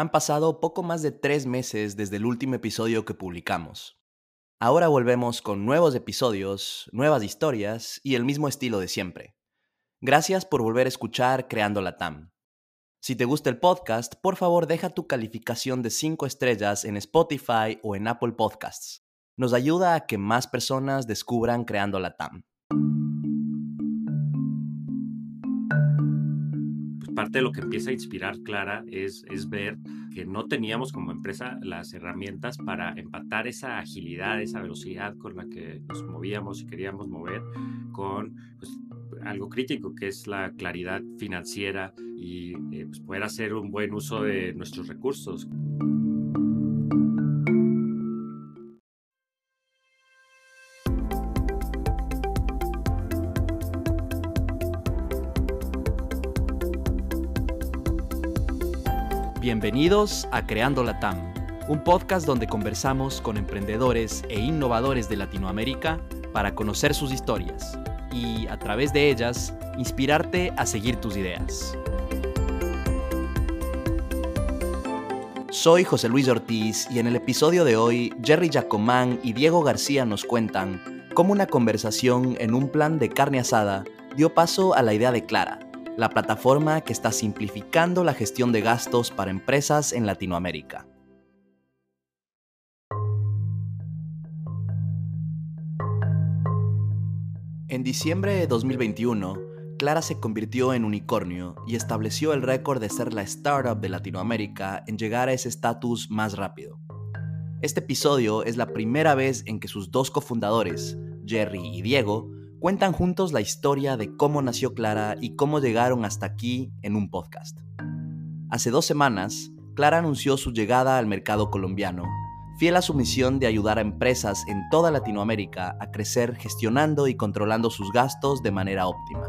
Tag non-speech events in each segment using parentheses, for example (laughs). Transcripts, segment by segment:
Han pasado poco más de tres meses desde el último episodio que publicamos. Ahora volvemos con nuevos episodios, nuevas historias y el mismo estilo de siempre. Gracias por volver a escuchar Creando la TAM. Si te gusta el podcast, por favor deja tu calificación de 5 estrellas en Spotify o en Apple Podcasts. Nos ayuda a que más personas descubran Creando la TAM. Parte de lo que empieza a inspirar Clara es, ver que no teníamos como empresa las herramientas para empatar esa agilidad, esa velocidad con la que nos movíamos y queríamos mover con pues, algo crítico que es la claridad financiera y eh, pues, poder hacer un buen uso de nuestros recursos. Bienvenidos a Creando la TAM, un podcast donde conversamos con emprendedores e innovadores de Latinoamérica para conocer sus historias y, a través de ellas, inspirarte a seguir tus ideas. Soy José Luis Ortiz y en el episodio de hoy, Jerry Jacomán y Diego García nos cuentan cómo una conversación en un plan de carne asada dio paso a la idea de Clara, la plataforma que está simplificando la gestión de gastos para empresas en Latinoamérica. En diciembre de 2021, Clara se convirtió en unicornio y estableció el récord de ser la startup de Latinoamérica en llegar a ese estatus más rápido. Este episodio es la primera vez en que sus dos cofundadores, Jerry y Diego, cuentan juntos la historia de cómo nació Clara y cómo llegaron hasta aquí en un podcast. Hace dos semanas, Clara anunció su llegada al mercado colombiano, fiel a su misión de ayudar a empresas en toda Latinoamérica a crecer gestionando y controlando sus gastos de manera óptima.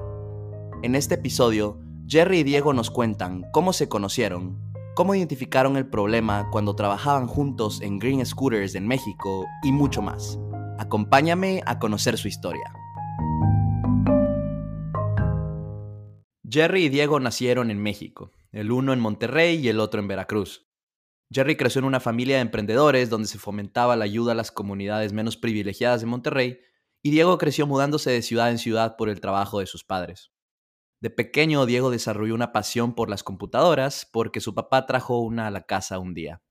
En este episodio, Jerry y Diego nos cuentan cómo se conocieron, cómo identificaron el problema cuando trabajaban juntos en Green Scooters en México y mucho más. Acompáñame a conocer su historia. Jerry y Diego nacieron en México, el uno en Monterrey y el otro en Veracruz. Jerry creció en una familia de emprendedores donde se fomentaba la ayuda a las comunidades menos privilegiadas de Monterrey, y Diego creció mudándose de ciudad en ciudad por el trabajo de sus padres. De pequeño, Diego desarrolló una pasión por las computadoras porque su papá trajo una a la casa un día.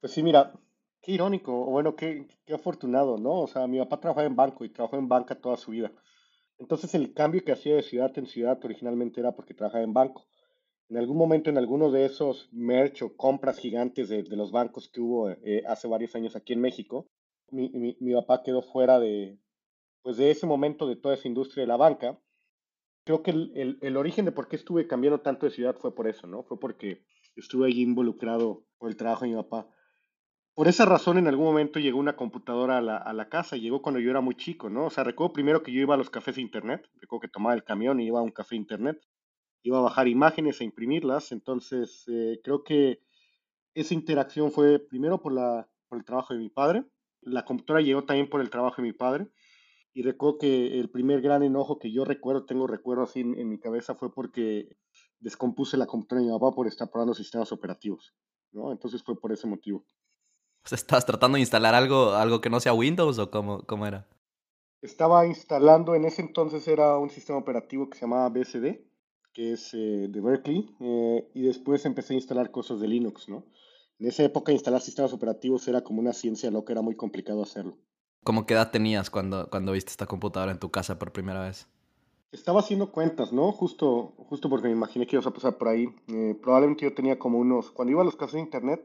Pues sí, mira, qué irónico, o bueno, qué, qué afortunado, ¿no? O sea, mi papá trabajaba en banco y trabajó en banca toda su vida. Entonces el cambio que hacía de ciudad en ciudad originalmente era porque trabajaba en banco. En algún momento, en alguno de esos merch o compras gigantes de, los bancos que hubo eh, hace varios años aquí en México, mi, mi, papá quedó fuera de, pues de ese momento de toda esa industria de la banca. Creo que el, el, origen de por qué estuve cambiando tanto de ciudad fue por eso, ¿no? Fue porque estuve allí involucrado por el trabajo de mi papá. Por esa razón, en algún momento llegó una computadora a la, a la, casa, llegó cuando yo era muy chico, ¿no? O sea, recuerdo primero que yo iba a los cafés de internet, recuerdo que tomaba el camión y iba a un café de internet, iba a bajar imágenes e imprimirlas, entonces eh, creo que esa interacción fue primero por, la, por el trabajo de mi padre, la computadora llegó también por el trabajo de mi padre, y recuerdo que el primer gran enojo que yo recuerdo, tengo recuerdo así en, en mi cabeza, fue porque descompuse la computadora de mi papá por estar probando sistemas operativos, ¿no? Entonces fue por ese motivo. (laughs) ¿Estabas tratando de instalar algo, algo que no sea Windows o cómo, cómo era? Estaba instalando, en ese entonces era un sistema operativo que se llamaba BSD, que es eh, de Berkeley, eh, y después empecé a instalar cosas de Linux, ¿no? En esa época instalar sistemas operativos era como una ciencia loca, era muy complicado hacerlo. ¿Cómo qué edad tenías cuando, cuando viste esta computadora en tu casa por primera vez? Estaba haciendo cuentas, ¿no? Justo, justo porque me imaginé que ibas a pasar por ahí. Eh, probablemente yo tenía como unos, cuando iba a los cafés de internet,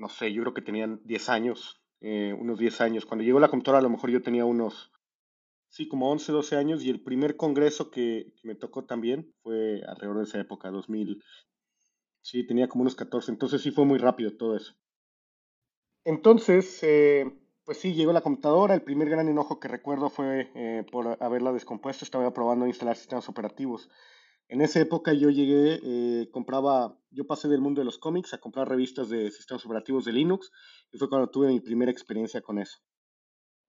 no sé, yo creo que tenían 10 años, eh, unos 10 años. Cuando llegó la computadora a lo mejor yo tenía unos, sí, como 11, 12 años y el primer congreso que, me tocó también fue alrededor de esa época, 2000. Sí, tenía como unos 14, entonces sí fue muy rápido todo eso. Entonces, eh, pues sí, llegó la computadora. El primer gran enojo que recuerdo fue eh, por haberla descompuesto. Estaba probando instalar sistemas operativos. En esa época yo llegué, eh, compraba, yo pasé del mundo de los cómics a comprar revistas de sistemas operativos de Linux y fue cuando tuve mi primera experiencia con eso.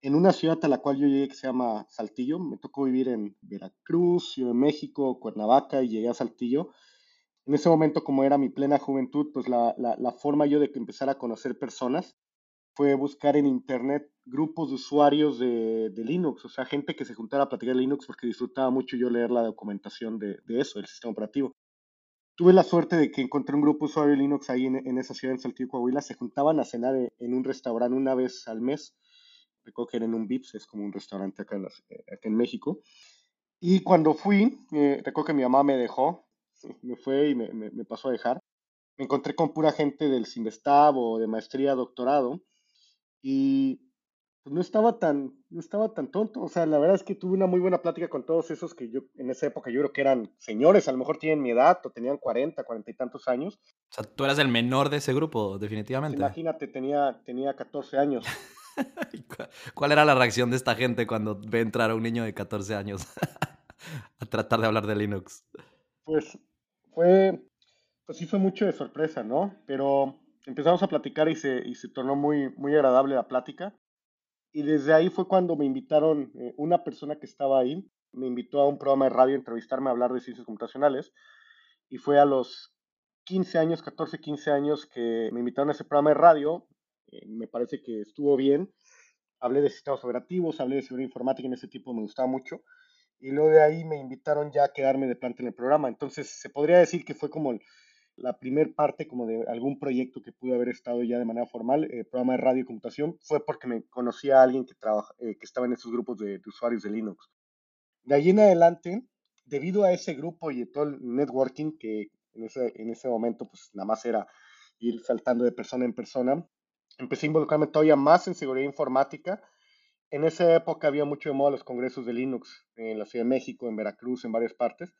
En una ciudad a la cual yo llegué que se llama Saltillo, me tocó vivir en Veracruz, Ciudad de México, Cuernavaca y llegué a Saltillo. En ese momento, como era mi plena juventud, pues la, la, forma yo de empezar a conocer personas fue buscar en internet grupos de usuarios de, de, Linux, o sea, gente que se juntara a platicar de Linux porque disfrutaba mucho yo leer la documentación de, de eso, del sistema operativo. Tuve la suerte de que encontré un grupo de usuarios de Linux ahí en, en, esa ciudad, en Saltillo, Coahuila. Se juntaban a cenar en, en un restaurante una vez al mes. Recuerdo que era en un Vips, es como un restaurante acá en, las, acá en México. Y cuando fui, eh, recuerdo que mi mamá me dejó, (laughs) me fue y me, me, me pasó a dejar. Me encontré con pura gente del Simestab o de maestría, doctorado y pues no estaba tan, no estaba tan tonto. O sea, la verdad es que tuve una muy buena plática con todos esos que yo, en esa época, yo creo que eran señores, a lo mejor tienen mi edad, o tenían 40, 40 y tantos años. O sea, tú eras el menor de ese grupo, definitivamente. Imagínate, tenía, tenía 14 años. (laughs) ¿Cuál era la reacción de esta gente cuando ve entrar a un niño de 14 años (laughs) a tratar de hablar de Linux? Pues fue, pues sí fue mucho de sorpresa, ¿no? Pero empezamos a platicar y se, y se tornó muy, muy agradable la plática. Y desde ahí fue cuando me invitaron, eh, una persona que estaba ahí, me invitó a un programa de radio a entrevistarme a hablar de ciencias computacionales. Y fue a los 15 años, 14, 15 años que me invitaron a ese programa de radio. Eh, me parece que estuvo bien. Hablé de sistemas operativos, hablé de seguridad informática en ese tipo, me gustaba mucho. Y luego de ahí me invitaron ya a quedarme de planta en el programa. Entonces se podría decir que fue como el, la primer parte como de algún proyecto que pude haber estado ya de manera formal, eh, programa de radio y computación, fue porque me conocía a alguien que, trabaja, eh, que estaba en esos grupos de, usuarios de Linux. De allí en adelante, debido a ese grupo y todo el networking que en ese, en ese momento pues nada más era ir saltando de persona en persona, empecé a involucrarme todavía más en seguridad informática. En esa época había mucho de moda los congresos de Linux en la Ciudad de México, en Veracruz, en varias partes.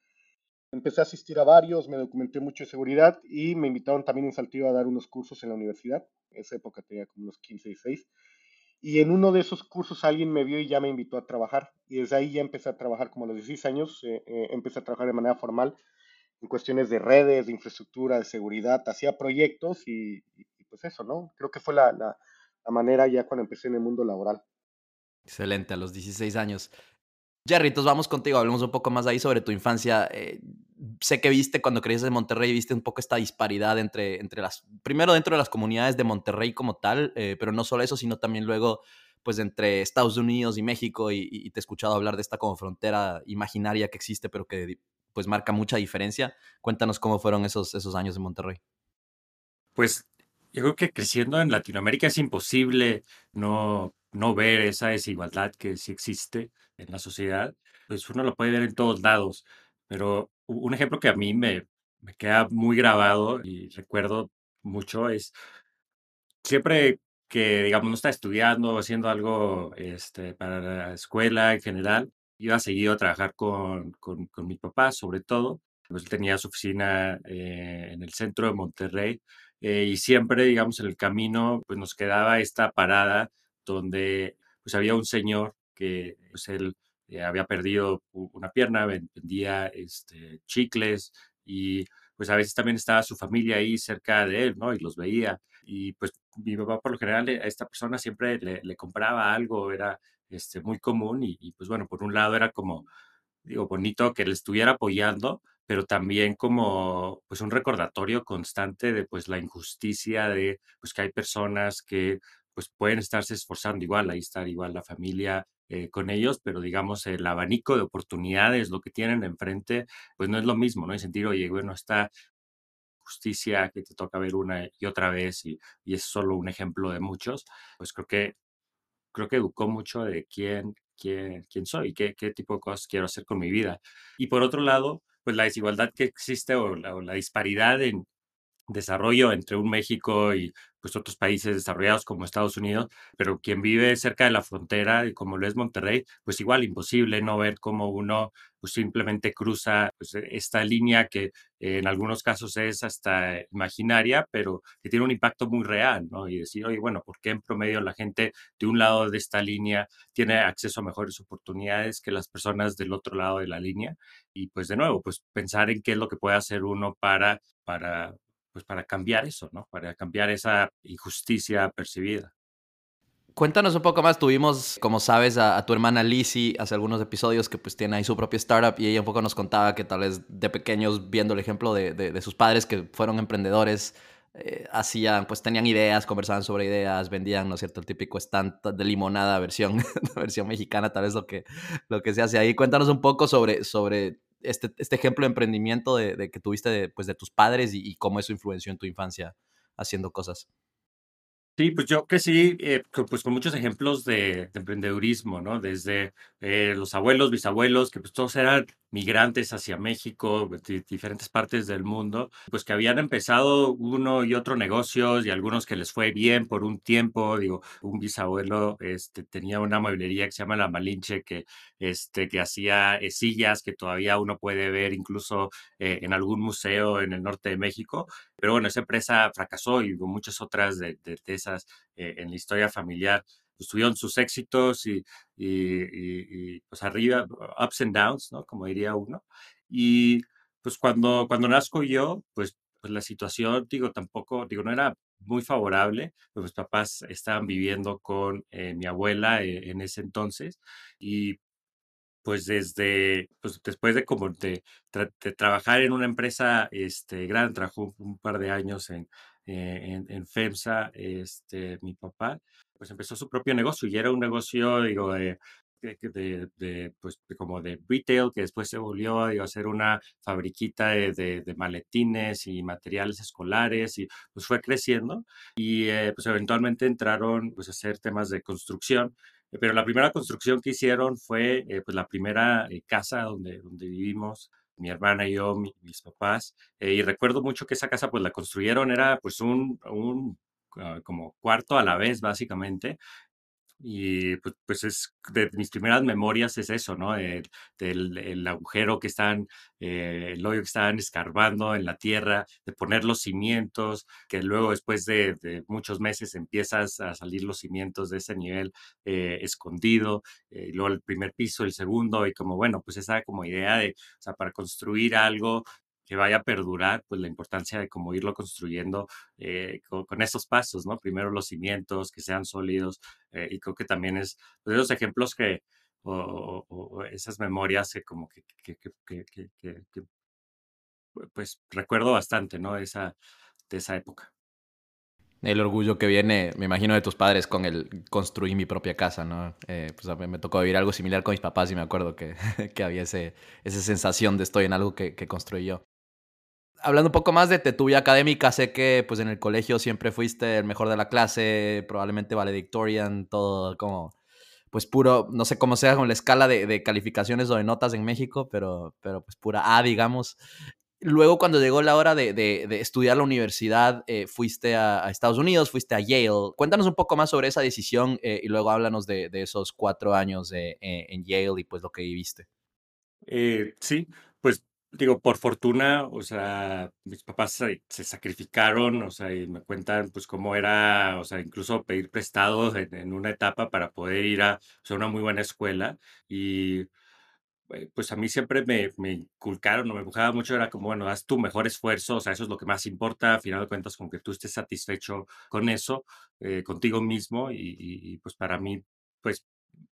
Empecé a asistir a varios, me documenté mucho de seguridad y me invitaron también en Saltillo a dar unos cursos en la universidad. En esa época tenía como unos 15, 16. Y en uno de esos cursos alguien me vio y ya me invitó a trabajar. Y desde ahí ya empecé a trabajar como a los 16 años. Eh, eh, empecé a trabajar de manera formal en cuestiones de redes, de infraestructura, de seguridad. Hacía proyectos y, y, y pues eso, ¿no? Creo que fue la, la, manera ya cuando empecé en el mundo laboral. Excelente, a los 16 años. Jerry, vamos contigo, hablemos un poco más ahí sobre tu infancia. Eh, sé que viste cuando creciste en Monterrey, viste un poco esta disparidad entre, entre las, primero dentro de las comunidades de Monterrey como tal, eh, pero no solo eso, sino también luego pues entre Estados Unidos y México y, y, te he escuchado hablar de esta como frontera imaginaria que existe, pero que pues marca mucha diferencia. Cuéntanos cómo fueron esos, esos años en Monterrey. Pues yo creo que creciendo en Latinoamérica es imposible no, no ver esa desigualdad que sí existe en la sociedad. Pues uno lo puede ver en todos lados, pero un ejemplo que a mí me, me queda muy grabado y recuerdo mucho es siempre que, digamos, no está estudiando o haciendo algo este, para la escuela en general, iba seguido a trabajar con, con, con mi papá, sobre todo. Pues él tenía su oficina eh, en el centro de Monterrey eh, y siempre, digamos, en el camino, pues nos quedaba esta parada donde pues había un señor que pues él eh, había perdido una pierna, vendía este, chicles y pues a veces también estaba su familia ahí cerca de él, ¿no? Y los veía. Y pues mi papá por lo general a esta persona siempre le, compraba algo, era este, muy común y, pues bueno, por un lado era como, digo, bonito que le estuviera apoyando, pero también como pues un recordatorio constante de pues la injusticia de pues que hay personas que pues pueden estarse esforzando igual, ahí está igual la familia eh, con ellos, pero digamos el abanico de oportunidades, lo que tienen enfrente, pues no es lo mismo, ¿no? Y sentir, oye, bueno, esta justicia que te toca ver una y otra vez y, y es solo un ejemplo de muchos, pues creo que creo que educó mucho de quién, quién, quién soy, qué, qué tipo de cosas quiero hacer con mi vida. Y por otro lado, pues la desigualdad que existe o la, o la disparidad en desarrollo entre un México y pues otros países desarrollados como Estados Unidos, pero quien vive cerca de la frontera y como lo es Monterrey, pues igual imposible no ver cómo uno pues simplemente cruza pues, esta línea que eh, en algunos casos es hasta imaginaria, pero que tiene un impacto muy real, ¿no? Y decir, oye, bueno, ¿por qué en promedio la gente de un lado de esta línea tiene acceso a mejores oportunidades que las personas del otro lado de la línea? Y pues de nuevo, pues pensar en qué es lo que puede hacer uno para, para pues para cambiar eso, ¿no? Para cambiar esa injusticia percibida. Cuéntanos un poco más. Tuvimos, como sabes, a, tu hermana Lizzie hace algunos episodios que pues tiene ahí su propia startup y ella un poco nos contaba que tal vez de pequeños, viendo el ejemplo de, de, sus padres que fueron emprendedores, eh, hacían, pues tenían ideas, conversaban sobre ideas, vendían, ¿no es cierto? El típico stand de limonada versión, (laughs) versión mexicana, tal vez lo que, lo que se hace ahí. Cuéntanos un poco sobre, sobre este, este ejemplo de emprendimiento de, que tuviste de, pues, de tus padres y, cómo eso influenció en tu infancia haciendo cosas. Sí, pues yo crecí eh, pues con muchos ejemplos de, de emprendedurismo, ¿no? Desde eh, los abuelos, bisabuelos, que pues todos eran migrantes hacia México, de diferentes partes del mundo, pues que habían empezado uno y otro negocios y algunos que les fue bien por un tiempo. Digo, un bisabuelo este, tenía una mueblería que se llama La Malinche, que, este, que hacía eh, sillas que todavía uno puede ver incluso en algún museo en el norte de México. Pero bueno, esa empresa fracasó y muchas otras de, esas eh, en la historia familiar. Pues, tuvieron sus éxitos y, y, pues arriba, ups and downs, ¿no? Como diría uno. Y pues cuando, cuando nazco yo, pues, pues la situación, digo, tampoco, digo, no era muy favorable. Pues mis papás estaban viviendo con eh, mi abuela eh, en ese entonces y pues desde, pues después de como de, trabajar en una empresa este, grande, trabajó un, par de años en, eh, en, FEMSA, este, mi papá, pues empezó su propio negocio y era un negocio, digo, de, de, pues, como de retail, que después se volvió a hacer una fabriquita de, de, maletines y materiales escolares y pues fue creciendo y eh, pues eventualmente entraron pues a hacer temas de construcción pero la primera construcción que hicieron fue eh, pues la primera eh, casa donde, donde vivimos mi hermana y yo, mis papás, eh, y recuerdo mucho que esa casa pues la construyeron, era pues un, un como cuarto a la vez básicamente, y pues, pues, es de mis primeras memorias es eso, ¿no? del el agujero que están, eh, el hoyo que estaban escarbando en la tierra, de poner los cimientos, que luego después de, muchos meses empiezas a salir los cimientos de ese nivel eh, escondido, eh, luego el primer piso, el segundo, y como bueno, pues esa como idea de, o sea, para construir algo que vaya a perdurar, pues la importancia de cómo irlo construyendo eh, con, estos pasos, ¿no? Primero los cimientos, que sean sólidos, eh, y creo que también es pues, esos ejemplos que, o, esas memorias que como que, pues recuerdo bastante, ¿no? Esa, de esa época. El orgullo que viene, me imagino, de tus padres con el construir mi propia casa, ¿no? Eh, pues a mí me tocó vivir algo similar con mis papás y me acuerdo que, (laughs) que había esa sensación de estoy en algo que, que construí yo hablando un poco más de tu vida académica, sé que pues en el colegio siempre fuiste el mejor de la clase, probablemente valedictorian, todo como, pues puro, no sé cómo sea con la escala de, calificaciones o de notas en México, pero, pero pues pura A, digamos. Luego cuando llegó la hora de, de, estudiar la universidad, eh, fuiste a, Estados Unidos, fuiste a Yale. Cuéntanos un poco más sobre esa decisión eh, y luego háblanos de, esos cuatro años eh, en Yale y pues lo que viviste. sí, pues digo, por fortuna, o sea, mis papás se, sacrificaron, o sea, y me cuentan, pues, cómo era, o sea, incluso pedir prestados en, una etapa para poder ir a, una muy buena escuela. Y, eh, pues, a mí siempre me, me inculcaron, o me empujaba mucho, era como, bueno, haz tu mejor esfuerzo, o sea, eso es lo que más importa, al final de cuentas, con que tú estés satisfecho con eso, eh, contigo mismo, y, y, pues, para mí, pues,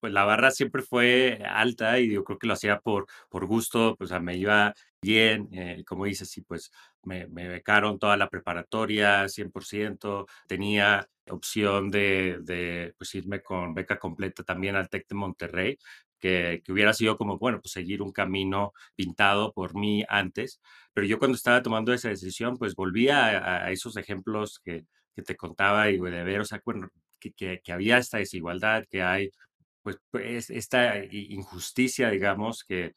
pues la barra siempre fue alta y yo creo que lo hacía por, por gusto, pues me iba bien, eh, como dices, sí, pues me, me, becaron toda la preparatoria, 100%, tenía opción de, de pues, irme con beca completa también al TEC de Monterrey, que, que, hubiera sido como, bueno, pues seguir un camino pintado por mí antes, pero yo cuando estaba tomando esa decisión, pues volvía a, a esos ejemplos que, que, te contaba y de ver, o sea, bueno, que, que, había esta desigualdad, que hay pues, pues esta injusticia, digamos, que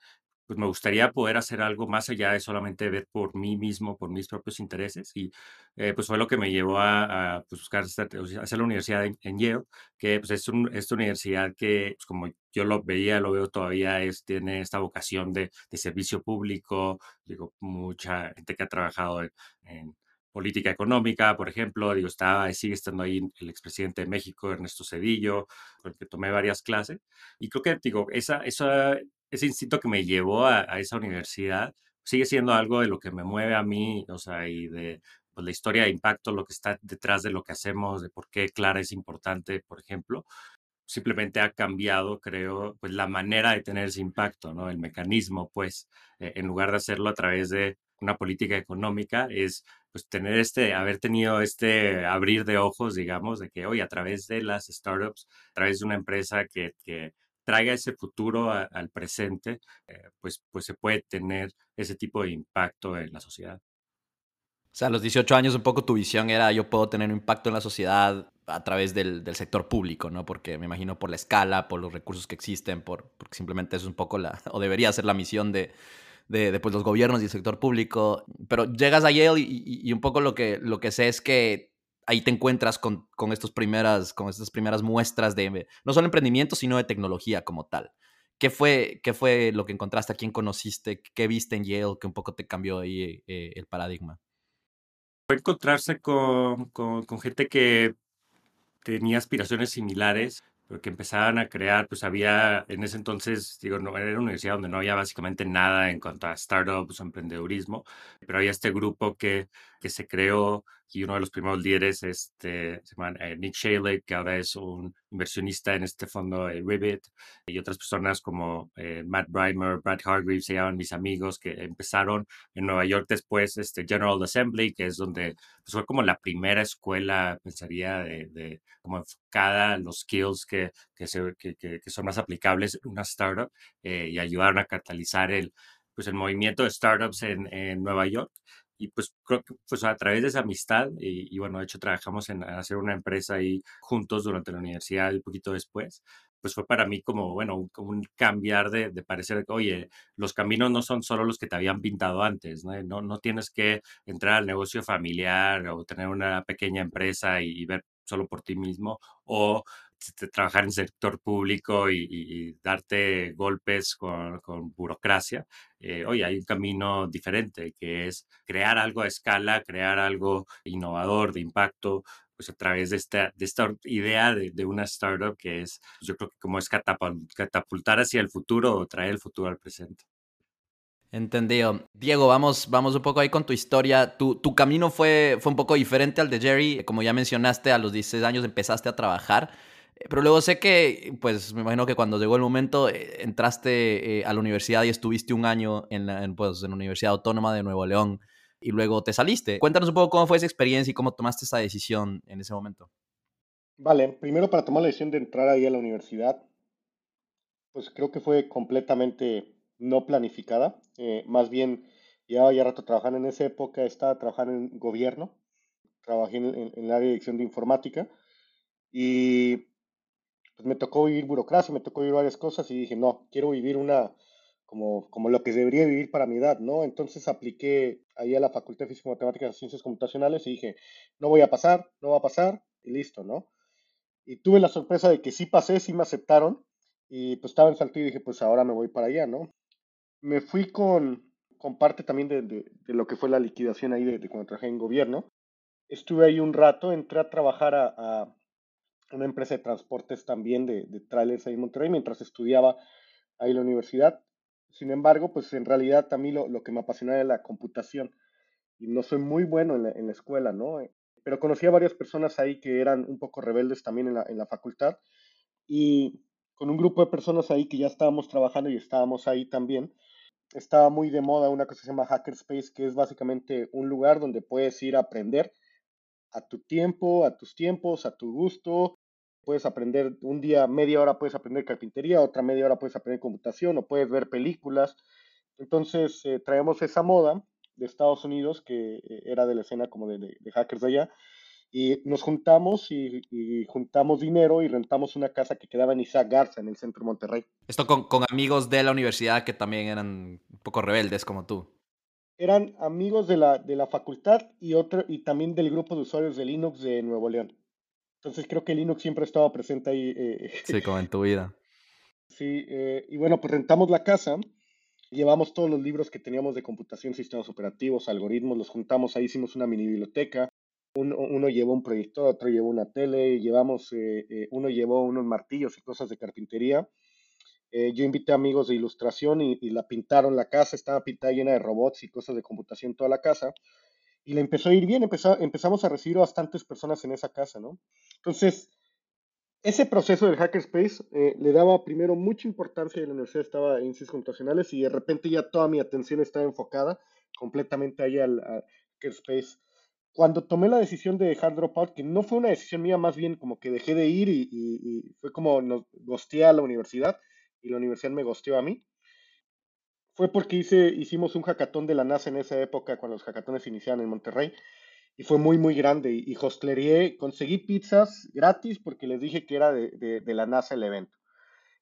pues me gustaría poder hacer algo más allá de solamente ver por mí mismo, por mis propios intereses. Y eh, pues fue lo que me llevó a, pues, buscar hacer la universidad en, Yale, que pues es un, esta universidad que, pues, como yo lo veía, lo veo todavía, es, tiene esta vocación de, de servicio público. Digo, mucha gente que ha trabajado en política económica, por ejemplo, digo, estaba, sigue estando ahí el expresidente de México, Ernesto Cedillo, con el que tomé varias clases, y creo que, digo, esa, esa, ese instinto que me llevó a, esa universidad sigue siendo algo de lo que me mueve a mí, o sea, y de, pues, la historia de impacto, lo que está detrás de lo que hacemos, de por qué Clara es importante, por ejemplo, simplemente ha cambiado, creo, pues la manera de tener ese impacto, ¿no? El mecanismo, pues, eh, en lugar de hacerlo a través de una política económica, es pues tener este, haber tenido este abrir de ojos, digamos, de que hoy a través de las startups, a través de una empresa que, que traiga ese futuro al presente, eh, pues, pues se puede tener ese tipo de impacto en la sociedad. O sea, a los 18 años un poco tu visión era yo puedo tener un impacto en la sociedad a través del, del, sector público, ¿no? Porque me imagino por la escala, por los recursos que existen, por, porque simplemente es un poco la, (laughs) o debería ser la misión de, de, pues, los gobiernos y el sector público. Pero llegas a Yale y, un poco lo que, lo que sé es que ahí te encuentras con, con, estos primeras, con estas primeras muestras de no solo emprendimiento, sino de tecnología como tal. ¿Qué fue, ¿Qué fue lo que encontraste? ¿A quién conociste? ¿Qué viste en Yale que un poco te cambió ahí eh, el paradigma? Fue encontrarse con, con, con gente que tenía aspiraciones similares, pero que empezaban a crear, pues había en ese entonces, digo, no, era una universidad donde no había básicamente nada en cuanto a startups o emprendedurismo, pero había este grupo que, que se creó y uno de los primeros líderes, este, se llama eh, Nick Shalek, que ahora es un inversionista en este fondo eh, Ribbit, y otras personas como eh, Matt Breimer, Brad Hargreaves, se llaman mis amigos, que empezaron en Nueva York después, este General Assembly, que es donde pues, fue como la primera escuela, pensaría, de, de como enfocada a los skills que, que, se, que, que, son más aplicables en una startup, y ayudaron a catalizar el, pues, el movimiento de startups en, en Nueva York y pues creo que pues a través de esa amistad y, bueno, de hecho trabajamos en hacer una empresa ahí juntos durante la universidad y poquito después, pues fue para mí como, bueno, un, un cambiar de, de parecer, oye, los caminos no son solo los que te habían pintado antes, ¿no? No, no tienes que entrar al negocio familiar o tener una pequeña empresa y, y ver solo por ti mismo o trabajar en sector público y, darte golpes con, burocracia, eh, hay un camino diferente que es crear algo a escala, crear algo innovador, de impacto, pues a través de esta, de esta idea de, una startup que es, yo creo que como es catapultar hacia el futuro o traer el futuro al presente. Entendido. Diego, vamos, vamos un poco ahí con tu historia. Tu, tu camino fue, fue un poco diferente al de Jerry. Como ya mencionaste, a los 16 años empezaste a trabajar. Pero luego sé que, pues me imagino que cuando llegó el momento, eh, entraste eh, a la universidad y estuviste un año en la, pues, en la Universidad Autónoma de Nuevo León y luego te saliste. Cuéntanos un poco cómo fue esa experiencia y cómo tomaste esa decisión en ese momento. Vale, primero para tomar la decisión de entrar ahí a la universidad, pues creo que fue completamente no planificada. Eh, más bien, llevaba ya rato trabajando en esa época, estaba trabajando en gobierno, trabajé en, en, dirección de informática y pues me tocó vivir burocracia, me tocó vivir varias cosas y dije, no, quiero vivir una, como, como lo que debería vivir para mi edad, ¿no? Entonces apliqué ahí a la Facultad de Física, Matemáticas y Ciencias Computacionales y dije, no voy a pasar, no va a pasar, y listo, ¿no? Y tuve la sorpresa de que sí pasé, sí me aceptaron, y pues estaba en Saltillo y dije, pues ahora me voy para allá, ¿no? Me fui con, con parte también de, de, lo que fue la liquidación ahí de, cuando trabajé en gobierno. Estuve ahí un rato, entré a trabajar a una empresa de transportes también de, de trailers ahí en Monterrey mientras estudiaba ahí en la universidad. Sin embargo, pues en realidad a mí lo, lo que me apasionaba era la computación y no soy muy bueno en la, en la, escuela, ¿no? Pero conocí a varias personas ahí que eran un poco rebeldes también en la, en la facultad y con un grupo de personas ahí que ya estábamos trabajando y estábamos ahí también, estaba muy de moda una cosa que se llama Hackerspace, que es básicamente un lugar donde puedes ir a aprender a tu tiempo, a tus tiempos, a tu gusto. Puedes aprender un día, media hora puedes aprender carpintería, otra media hora puedes aprender computación o puedes ver películas. Entonces eh, traemos esa moda de Estados Unidos, que eh, era de la escena como de, de, de, hackers de allá, y nos juntamos y, y, juntamos dinero y rentamos una casa que quedaba en Isaac Garza, en el centro de Monterrey. Esto con, con amigos de la universidad que también eran un poco rebeldes como tú eran amigos de la, de la facultad y, otro, y también del grupo de usuarios de Linux de Nuevo León. Entonces creo que Linux siempre ha estado presente ahí. Eh, sí, (laughs) como en tu vida. Sí, eh, y bueno, pues rentamos la casa, llevamos todos los libros que teníamos de computación, sistemas operativos, algoritmos, los juntamos, ahí hicimos una mini biblioteca. Uno, uno llevó un proyector, otro llevó una tele, llevamos, eh, eh uno llevó unos martillos y cosas de carpintería eh, yo invité amigos de ilustración y, y, la pintaron la casa, estaba pintada llena de robots y cosas de computación toda la casa. Y le empezó a ir bien, empezó, empezamos a recibir bastantes personas en esa casa, ¿no? Entonces, ese proceso del hackerspace eh, le daba primero mucha importancia y la universidad estaba en ciencias computacionales y de repente ya toda mi atención estaba enfocada completamente ahí al, hackerspace. Cuando tomé la decisión de dejar Dropout, que no fue una decisión mía, más bien como que dejé de ir y, fue como nos gosteé a la universidad y la universidad me gosteó a mí, fue porque hice, hicimos un hackathon de la NASA en esa época, cuando los hackatones iniciaron en Monterrey y fue muy, muy grande. Y, y conseguí pizzas gratis porque les dije que era de, la NASA el evento.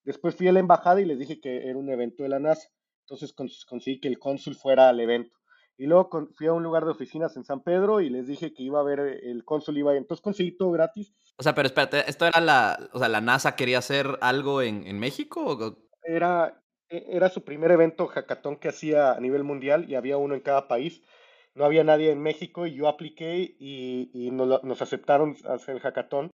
Después fui a la embajada y les dije que era un evento de la NASA. Entonces conseguí que el cónsul fuera al evento. Y luego fui a un lugar de oficinas en San Pedro y les dije que iba a ver el cónsul iba a Entonces conseguí todo gratis. O sea, pero espérate, ¿esto era la, o sea, la NASA quería hacer algo en, en México? Era, e, era su primer evento hackathon que hacía a nivel mundial y había uno en cada país no había nadie en México y yo apliqué y, nos, aceptaron hacer el hackathon.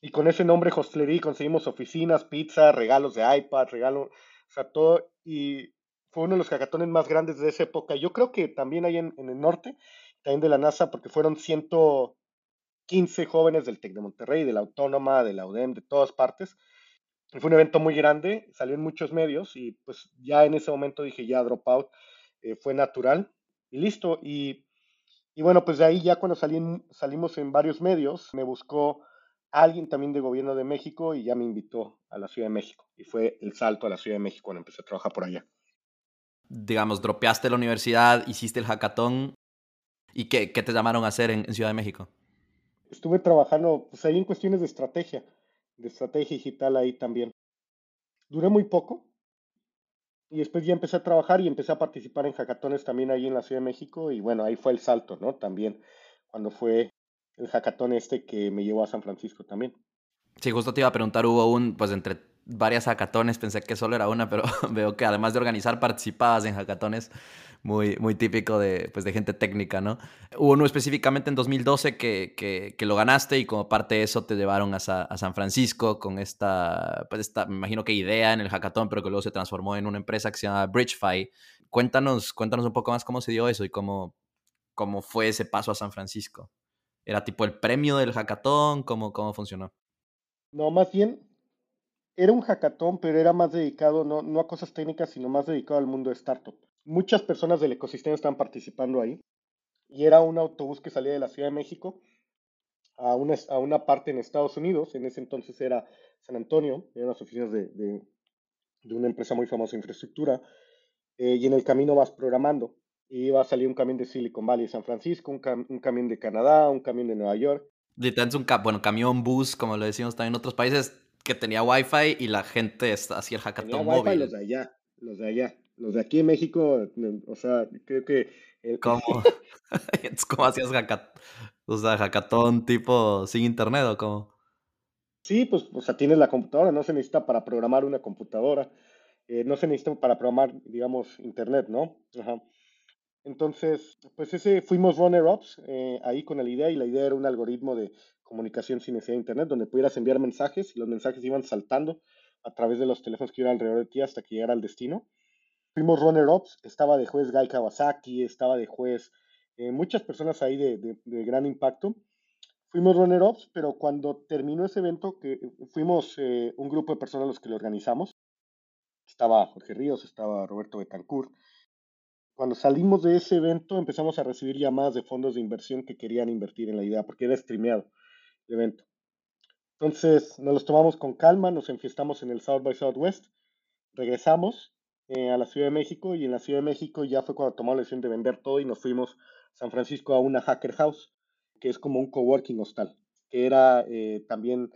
Y con ese nombre Hostlery conseguimos oficinas, pizza, regalos de iPad, regalos, o sea, todo. Y fue uno de los hackatones más grandes de esa época. Yo creo que también hay en, el norte, también de la NASA, porque fueron 115 jóvenes del TEC de Monterrey, de la Autónoma, de la UDEM, de todas partes. Fue un evento muy grande, salió en muchos medios y pues ya en ese momento dije ya Dropout eh, fue natural y listo. Y, bueno, pues de ahí ya cuando salimos en varios medios, me buscó alguien también de gobierno de México y ya me invitó a la Ciudad de México. Y fue el salto a la Ciudad de México cuando empecé a trabajar por allá. Digamos, dropeaste la universidad, hiciste el hackathon. ¿Y qué, te llamaron a hacer en, en, Ciudad de México? Estuve trabajando pues, ahí en cuestiones de estrategia, de estrategia digital ahí también. Duré muy poco, y después ya empecé a trabajar y empecé a participar en hackatones también ahí en la Ciudad de México. Y bueno, ahí fue el salto, ¿no? También cuando fue el hackatón este que me llevó a San Francisco también. Sí, justo te iba a preguntar, hubo un, pues entre varias hackatones, pensé que solo era una, pero (laughs) veo que además de organizar participabas en hackatones muy, muy típico de, pues, de gente técnica, ¿no? Hubo uno específicamente en 2012 que, que, que lo ganaste y como parte de eso te llevaron a, San Francisco con esta, pues esta, me imagino que idea en el hackathon, pero que luego se transformó en una empresa que se llama Bridgefy. Cuéntanos, cuéntanos un poco más cómo se dio eso y cómo, cómo fue ese paso a San Francisco. ¿Era tipo el premio del hackathon? ¿Cómo, cómo funcionó? No, más bien era un hackathon, pero era más dedicado no, no a cosas técnicas, sino más dedicado al mundo de startup muchas personas del ecosistema estaban participando ahí. Y era un autobús que salía de la Ciudad de México a una, a una parte en Estados Unidos. En ese entonces era San Antonio, eran las oficinas de, de, una empresa muy famosa de infraestructura. Eh, y en el camino vas programando. Y iba a salir un camión de Silicon Valley de San Francisco, un, un camión de Canadá, un camión de Nueva York. Literalmente un bueno, camión, bus, como lo decimos también en otros países, que tenía Wi-Fi y la gente hacía el hackathon móvil. los de allá, los de allá. Los de aquí en México, o sea, creo que... ¿Cómo? (laughs) (laughs) ¿Cómo hacías hackathon, tipo sin internet o cómo? Sí, pues, o sea, tienes la computadora, no se necesita para programar una computadora, eh, no se necesita para programar, digamos, internet, ¿no? Ajá. Entonces, pues ese fuimos runner-ups eh, ahí con la idea y la idea era un algoritmo de comunicación sin necesidad de internet donde pudieras enviar mensajes y los mensajes iban saltando a través de los teléfonos que iban alrededor de ti hasta que llegara al destino. Fuimos runner-ups, estaba de juez Guy Kawasaki, estaba de juez eh, muchas personas ahí de, gran impacto. Fuimos runner-ups, pero cuando terminó ese evento, que fuimos eh, un grupo de personas los que lo organizamos, estaba Jorge Ríos, estaba Roberto Betancourt. Cuando salimos de ese evento empezamos a recibir llamadas de fondos de inversión que querían invertir en la idea, porque era streameado evento. Entonces nos los tomamos con calma, nos enfiestamos en el South by Southwest, regresamos eh, a la Ciudad de México y en la Ciudad de México ya fue cuando tomamos la decisión de vender todo y nos fuimos a San Francisco a una Hacker House, que es como un coworking hostal, que era eh, también,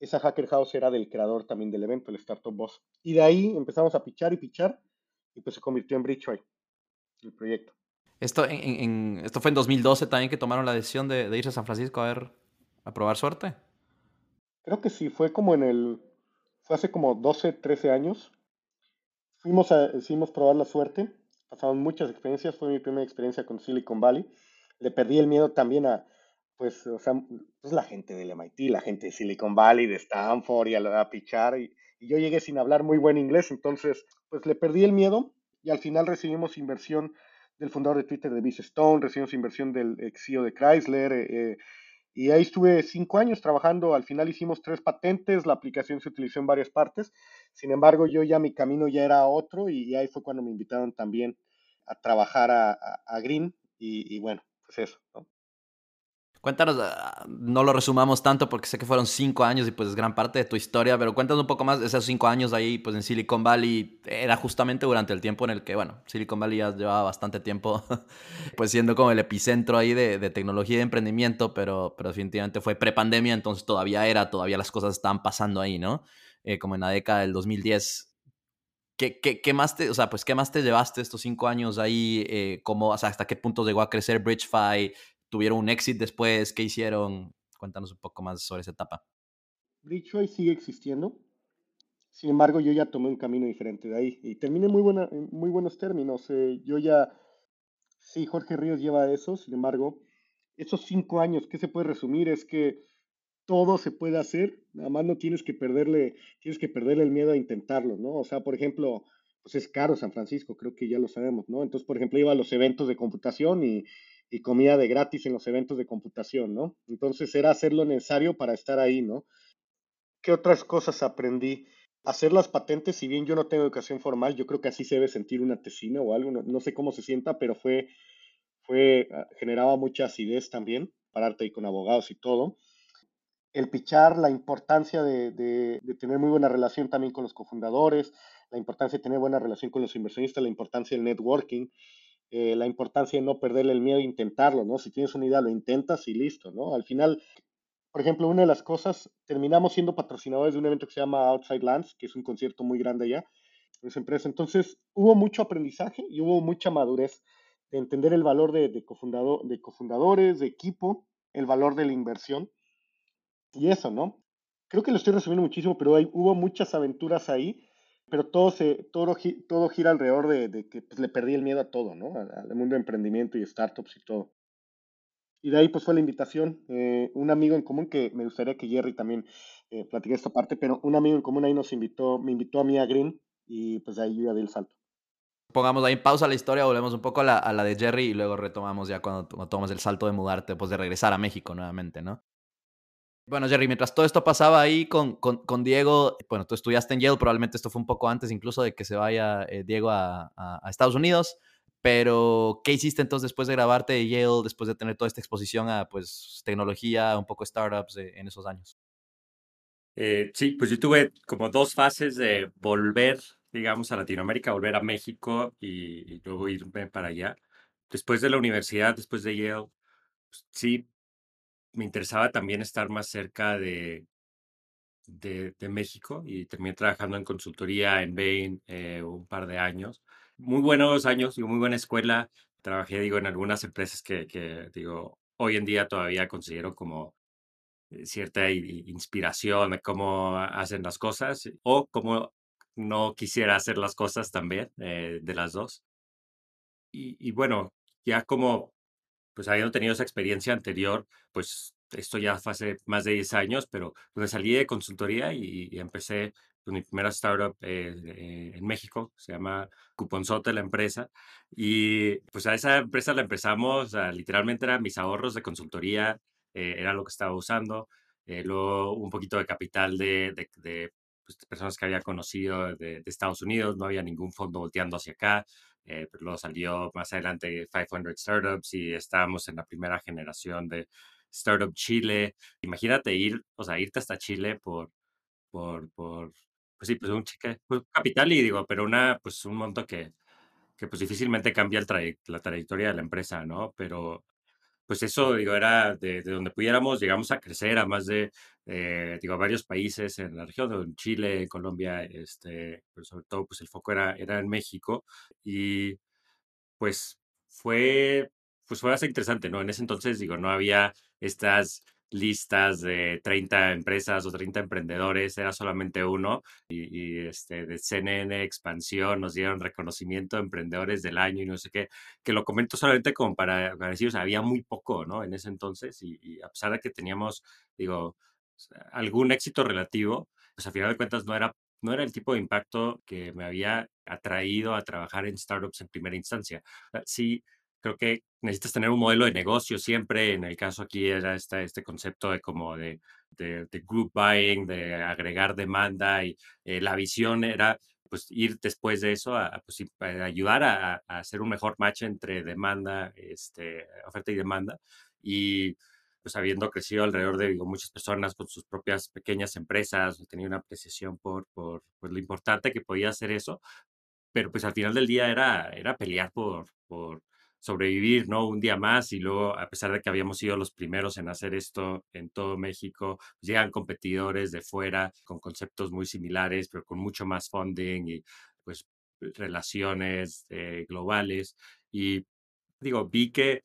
esa Hacker House era del creador también del evento, el Startup Boss. Y de ahí empezamos a pichar y pichar y pues se convirtió en Bridgeway, el proyecto. Esto, en, esto fue en 2012 también que tomaron la decisión de, de irse a San Francisco a ver, a probar suerte. Creo que sí, fue como en el, fue hace como 12, 13 años fuimos a, probar la suerte, pasamos muchas experiencias, fue mi primera experiencia con Silicon Valley. Le perdí el miedo también a, pues, o sea, pues la gente del MIT, la gente de Silicon Valley, de Stanford y a, pichar. Y, yo llegué sin hablar muy buen inglés, entonces, pues le perdí el miedo y al final recibimos inversión del fundador de Twitter de Biz Stone, recibimos inversión del ex CEO de Chrysler, eh, y ahí estuve cinco años trabajando, al final hicimos tres patentes, la aplicación se utilizó en varias partes, sin embargo yo ya mi camino ya era otro y, ahí fue cuando me invitaron también a trabajar a, Green y, y, bueno, pues eso. ¿no? Cuéntanos, ah, no lo resumamos tanto porque sé que fueron cinco años y pues es gran parte de tu historia, pero cuéntanos un poco más de esos cinco años ahí pues en Silicon Valley. Era justamente durante el tiempo en el que, bueno, Silicon Valley ya llevaba bastante tiempo (laughs) pues siendo como el epicentro ahí de, de tecnología y de emprendimiento, pero, pero definitivamente fue prepandemia, entonces todavía era, todavía las cosas estaban pasando ahí, ¿no? Eh, como en la década del 2010. ¿Qué, qué, qué, más te, o sea, pues, ¿qué más te llevaste estos cinco años ahí? Eh, ¿cómo, o sea, ¿Hasta qué punto llegó a crecer BridgeFi? Tuvieron un éxito después, ¿qué hicieron? Cuéntanos un poco más sobre esa etapa. BridgeWay sigue existiendo, sin embargo yo ya tomé un camino diferente de ahí y terminé muy, buena, en muy buenos términos. Eh, yo ya, sí, Jorge Ríos lleva eso, sin embargo, esos cinco años, ¿qué se puede resumir? Es que todo se puede hacer, nada más no tienes que perderle, tienes que perderle el miedo a intentarlo, ¿no? O sea, por ejemplo, pues es caro San Francisco, creo que ya lo sabemos, ¿no? Entonces, por ejemplo, iba a los eventos de computación y y comida de gratis en los eventos de computación, ¿no? Entonces era hacer lo necesario para estar ahí, ¿no? ¿Qué otras cosas aprendí? Hacer las patentes, si bien yo no tengo educación formal, yo creo que así se debe sentir una tesina o algo, no, sé cómo se sienta, pero fue, fue, ah, generaba mucha acidez también, pararte ahí con abogados y todo. El pichar, la importancia de, de tener muy buena relación también con los cofundadores, la importancia de tener buena relación con los inversionistas, la importancia del networking. Eh, la importancia de no perderle el miedo a intentarlo, ¿no? Si tienes una idea, lo intentas y listo, ¿no? Al final, por ejemplo, una de las cosas, terminamos siendo patrocinadores de un evento que se llama Outside Lands, que es un concierto muy grande allá, en esa empresa. Entonces, hubo mucho aprendizaje y hubo mucha madurez de entender el valor de, de, cofundador, de cofundadores, de equipo, el valor de la inversión. Y eso, ¿no? Creo que lo estoy resumiendo muchísimo, pero hay, hubo muchas aventuras ahí pero todo, se, todo, todo gira alrededor de, que pues, le perdí el miedo a todo, ¿no? Al, mundo de emprendimiento y startups y todo. Y de ahí pues fue la invitación, eh, un amigo en común que me gustaría que Jerry también eh, platique esta parte, pero un amigo en común ahí nos invitó, me invitó a mí a Green y pues de ahí yo ya di el salto. Pongamos ahí pausa la historia, volvemos un poco a la, a la de Jerry y luego retomamos ya cuando, cuando tomas el salto de mudarte, pues de regresar a México nuevamente, ¿no? Bueno, Jerry, mientras todo esto pasaba ahí con, con, Diego, bueno, tú estudiaste en Yale, probablemente esto fue un poco antes incluso de que se vaya eh, Diego a, a, Estados Unidos, pero ¿qué hiciste entonces después de grabarte de Yale, después de tener toda esta exposición a pues tecnología, un poco startups eh, en esos años? Eh, sí, pues yo tuve como dos fases de volver, digamos, a Latinoamérica, volver a México y, y luego irme para allá. Después de la universidad, después de Yale, pues, sí, me interesaba también estar más cerca de, de, México y terminé trabajando en consultoría en Bain eh, un par de años. Muy buenos años, digo, muy buena escuela. Trabajé, digo, en algunas empresas que, que digo, hoy en día todavía considero como eh, cierta inspiración de cómo hacen las cosas o cómo no quisiera hacer las cosas también, eh, de las dos. Y, y bueno, ya como pues habiendo tenido esa experiencia anterior, pues esto ya fue hace más de 10 años, pero me salí de consultoría y, empecé con mi primera startup eh, eh, en México, se llama Cuponzote la empresa, y pues a esa empresa la empezamos, literalmente eran mis ahorros de consultoría, eh, era lo que estaba usando, luego un poquito de capital de, de, pues, personas que había conocido de, de, Estados Unidos, no había ningún fondo volteando hacia acá, eh, pues, luego salió más adelante 500 Startups y estábamos en la primera generación de Startup Chile. Imagínate ir, o sea, irte hasta Chile por, por, por pues sí, pues un pues, capital y digo, pero una, pues un monto que, que pues difícilmente cambia el la trayectoria de la empresa, ¿no? Pero pues eso, digo, era de, donde pudiéramos, llegamos a crecer a más de, eh, digo, varios países en la región, en Chile, Colombia, este, pero sobre todo, pues el foco era, era en México. Y pues fue, pues fue bastante interesante, ¿no? En ese entonces, digo, no había estas listas de 30 empresas o 30 emprendedores, era solamente uno. Y, este, de CNN Expansión nos dieron reconocimiento de emprendedores del año y no sé qué, que lo comento solamente como para, sea, había muy poco, ¿no? En ese entonces y, a pesar de que teníamos, digo, algún éxito relativo, pues a final de cuentas no era no era el tipo de impacto que me había atraído a trabajar en startups en primera instancia. Sí, creo que necesitas tener un modelo de negocio siempre. En el caso aquí era este, este concepto de como de, de, group buying, de agregar demanda y eh, la visión era pues ir después de eso a, pues, ayudar a, a, hacer un mejor match entre demanda, este, oferta y demanda. Y pues habiendo crecido alrededor de digo, muchas personas con sus propias pequeñas empresas, tenía una apreciación por, por pues, lo importante que podía hacer eso, pero pues al final del día era, era pelear por, por sobrevivir, ¿no? Un día más y luego, a pesar de que habíamos sido los primeros en hacer esto en todo México, pues, llegan competidores de fuera con conceptos muy similares, pero con mucho más funding y pues relaciones eh, globales. Y digo, vi que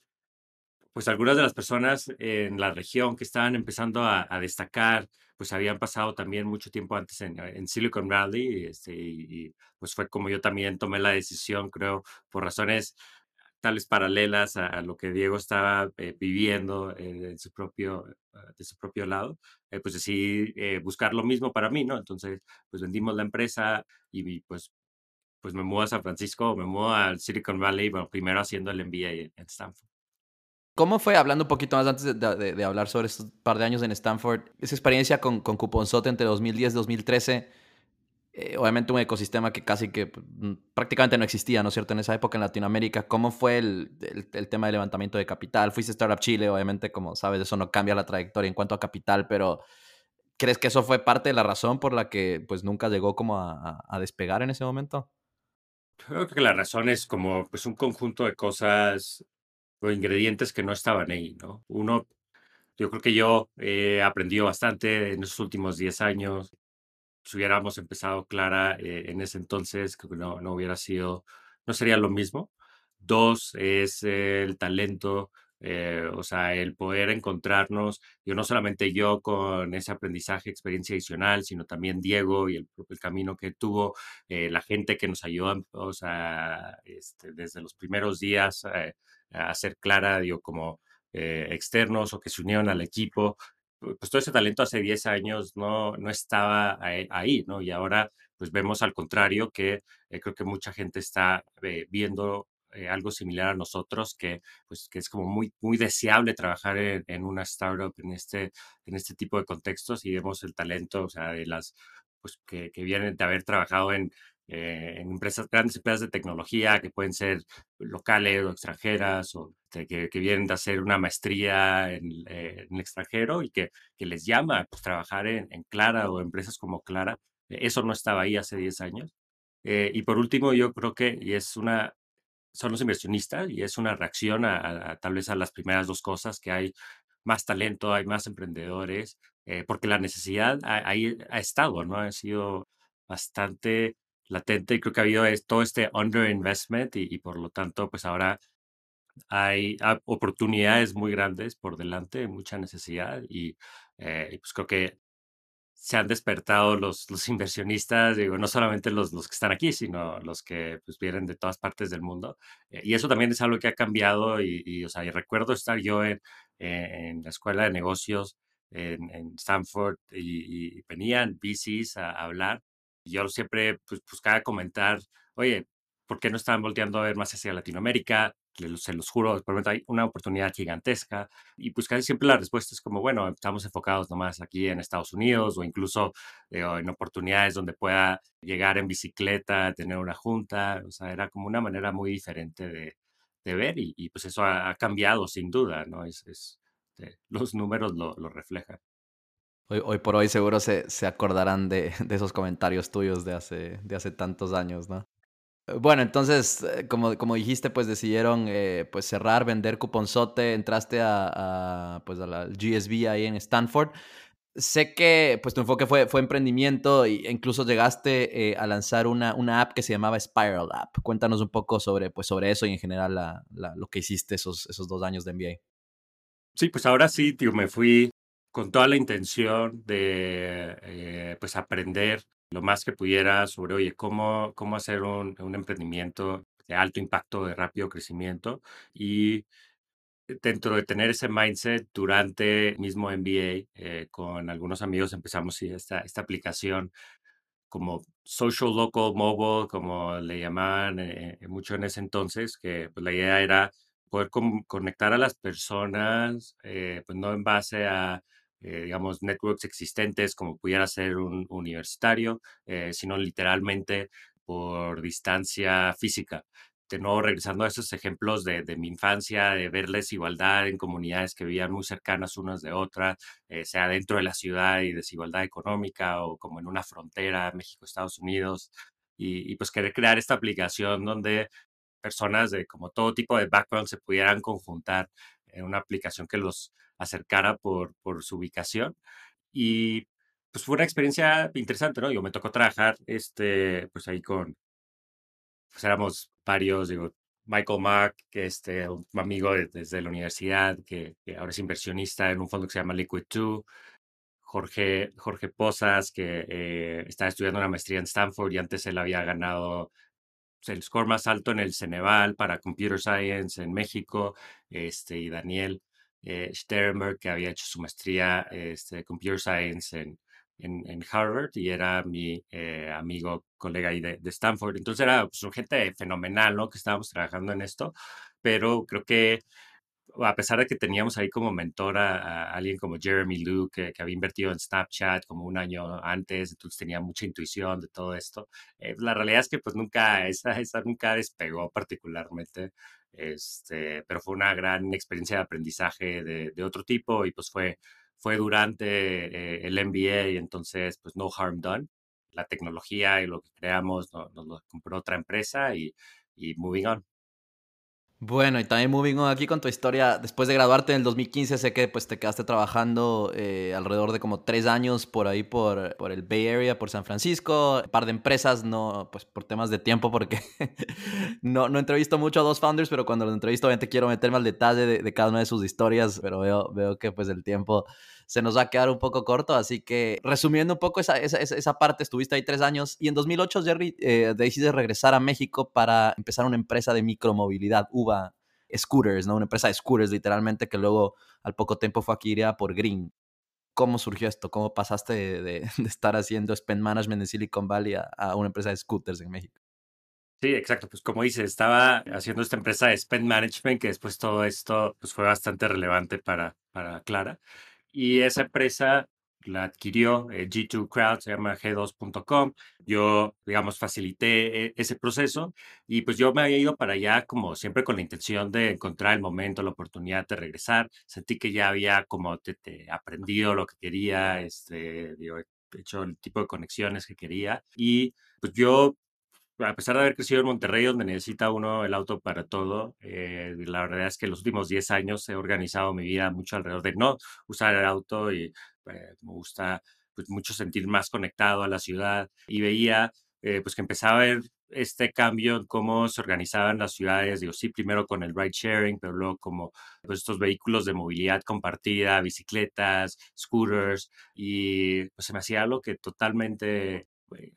pues algunas de las personas en la región que estaban empezando a, destacar, pues habían pasado también mucho tiempo antes en, en Silicon Valley este, y, pues fue como yo también tomé la decisión, creo, por razones tales paralelas a, lo que Diego estaba eh, viviendo en su propio, ah, de su propio lado, eh, pues decidí eh, buscar lo mismo para mí, ¿no? Entonces, pues vendimos la empresa y, pues pues me mudo a San Francisco, me mudo al Silicon Valley, bueno, primero haciendo el MBA en Stanford. ¿Cómo fue, hablando un poquito más antes de, hablar sobre estos par de años en Stanford, esa experiencia con, con Cuponzote entre 2010 y 2013? Eh, obviamente un ecosistema que casi que pues, prácticamente no existía, ¿no es cierto?, en esa época en Latinoamérica. ¿Cómo fue el, el, tema de levantamiento de capital? Fuiste Startup Chile, obviamente, como sabes, eso no cambia la trayectoria en cuanto a capital, pero ¿crees que eso fue parte de la razón por la que pues nunca llegó como a, a despegar en ese momento? Creo que la razón es como pues un conjunto de cosas ingredientes que no estaban ahí, ¿no? Uno, yo creo que yo he aprendido bastante en estos últimos 10 años. Si hubiéramos empezado Clara eh, en ese entonces, creo que no, no hubiera sido, no sería lo mismo. Dos, es el talento eh, o sea, el poder encontrarnos, yo no solamente yo con ese aprendizaje, experiencia adicional, sino también Diego y el, el camino que tuvo, eh, la gente que nos ayudó, o sea, este, desde los primeros días eh, a ser clara, digo, como externos o que se unieron al equipo, pues todo ese talento hace 10 años no, no estaba ahí, ¿no? Y ahora pues vemos al contrario que creo que mucha gente está viendo eh, algo similar a nosotros, que, pues, que es como muy, muy deseable trabajar en, una startup en este, en este tipo de contextos y vemos el talento, o sea, de las, pues, que, que vienen de haber trabajado en, eh, en empresas, grandes empresas de tecnología que pueden ser locales o extranjeras o que, que vienen de hacer una maestría en, eh, en el extranjero y que, que les llama pues, trabajar en, en, Clara o empresas como Clara. Eso no estaba ahí hace 10 años. y por último, yo creo que, y es una, son los inversionistas y es una reacción a, tal vez a las primeras dos cosas, que hay más talento, hay más emprendedores, eh, porque la necesidad ahí ha, estado, ¿no? Ha sido bastante latente y creo que ha habido todo este underinvestment y, y por lo tanto, pues ahora hay oportunidades muy grandes por delante, mucha necesidad y, eh, y pues creo que se han despertado los, los inversionistas, digo, no solamente los, los que están aquí, sino los que pues, vienen de todas partes del mundo. Eh, y eso también es algo que ha cambiado y, o sea, y recuerdo estar yo en, en la escuela de negocios en, en Stanford y, venían VCs a, hablar. Y yo siempre pues, buscaba comentar, oye, ¿por qué no están volteando a ver más hacia Latinoamérica? se los juro, por hay una oportunidad gigantesca y pues casi siempre la respuesta es como, bueno, estamos enfocados nomás aquí en Estados Unidos o incluso eh, en oportunidades donde pueda llegar en bicicleta, tener una junta, o sea, era como una manera muy diferente de, de ver y, pues eso ha, cambiado sin duda, ¿no? Es, es los números lo reflejan. Hoy, por hoy seguro se, se acordarán de, (laughs) de, esos comentarios tuyos de hace, de hace tantos años, ¿no? Bueno, entonces, eh, como, como dijiste, pues decidieron eh, pues cerrar, vender cuponzote, entraste a, a, pues a la GSB ahí en Stanford. Sé que pues tu enfoque fue, fue emprendimiento e incluso llegaste eh, a lanzar una, una app que se llamaba Spiral App. Cuéntanos un poco sobre, pues, sobre eso y en general la, lo que hiciste esos, esos dos años de MBA. Sí, pues ahora sí, tío, me fui con toda la intención de pues aprender lo más que pudiera sobre, oye, cómo, cómo hacer un, un emprendimiento de alto impacto, de rápido crecimiento. Y dentro de tener ese mindset durante mismo MBA, eh, con algunos amigos empezamos esta, esta aplicación como social local mobile, como le llamaban eh, eh, mucho en ese entonces, que pues, la idea era poder conectar a las personas, eh, pues no en base a, digamos, networks existentes como pudiera ser un universitario, sino literalmente por distancia física. De nuevo regresando a esos ejemplos de, mi infancia, de ver la desigualdad en comunidades que vivían muy cercanas unas de otras, eh, sea dentro de la ciudad y desigualdad económica o como en una frontera, México-Estados Unidos, y, pues querer crear esta aplicación donde personas de como todo tipo de background se pudieran conjuntar en una aplicación que los acercara por, por su ubicación. Y pues fue una experiencia interesante, ¿no? Yo me tocó trabajar este, pues ahí con, pues éramos varios, digo, Michael Mack, que este, un amigo desde la universidad, que, ahora es inversionista en un fondo que se llama Liquid 2, Jorge, Jorge Posas, que eh, está estudiando una maestría en Stanford y antes él había ganado pues, el score más alto en el Ceneval para Computer Science en México, este, y Daniel eh, Sternberg, que había hecho su maestría este, Computer Science en, en, Harvard y era mi eh, amigo, colega ahí de, Stanford. Entonces era pues, gente fenomenal, ¿no? Que estábamos trabajando en esto, pero creo que a pesar de que teníamos ahí como mentor a, alguien como Jeremy Liu, que, había invertido en Snapchat como un año antes, entonces tenía mucha intuición de todo esto, eh, la realidad es que pues nunca, esa, esa nunca despegó particularmente, este, pero fue una gran experiencia de aprendizaje de, otro tipo y pues fue fue durante eh, el MBA y entonces pues no harm done. La tecnología y lo que creamos nos, lo compró otra empresa y, y moving on. Bueno, y también moving on aquí con tu historia, después de graduarte en el 2015, sé que pues te quedaste trabajando eh, alrededor de como tres años por ahí, por, por el Bay Area, por San Francisco, un par de empresas, no, pues por temas de tiempo, porque (laughs) no, no entrevisto mucho a dos founders, pero cuando los entrevisto obviamente quiero meterme al detalle de, de, cada una de sus historias, pero veo, veo que pues el tiempo se nos va a quedar un poco corto, así que resumiendo un poco esa, esa, esa parte, estuviste ahí tres años y en 2008, Jerry, eh, regresar a México para empezar una empresa de micromovilidad, UVA Scooters, ¿no? Una empresa de scooters literalmente que luego al poco tiempo fue adquirida por Green. ¿Cómo surgió esto? ¿Cómo pasaste de, (laughs) estar haciendo spend management en Silicon Valley a, una empresa de scooters en México? Sí, exacto. Pues como dices, estaba haciendo esta empresa de spend management que después todo esto pues fue bastante relevante para, para Clara. Y esa empresa la adquirió eh, G2 Crowd, se llama G2.com. Yo, digamos, facilité e, ese proceso y pues yo me había ido para allá como siempre con la intención de encontrar el momento, la oportunidad de regresar. Sentí que ya había como te, aprendido lo que quería, este, hecho el tipo de conexiones que quería y pues yo a pesar de haber crecido en Monterrey, donde necesita uno el auto para todo, eh, la verdad es que los últimos 10 años he organizado mi vida mucho alrededor de no usar el auto y eh, me gusta pues, mucho sentir más conectado a la ciudad. Y veía eh, pues que empezaba a ver este cambio en cómo se organizaban las ciudades, digo, sí, primero con el ride sharing, pero luego como pues, estos vehículos de movilidad compartida, bicicletas, scooters, y pues se me hacía algo que totalmente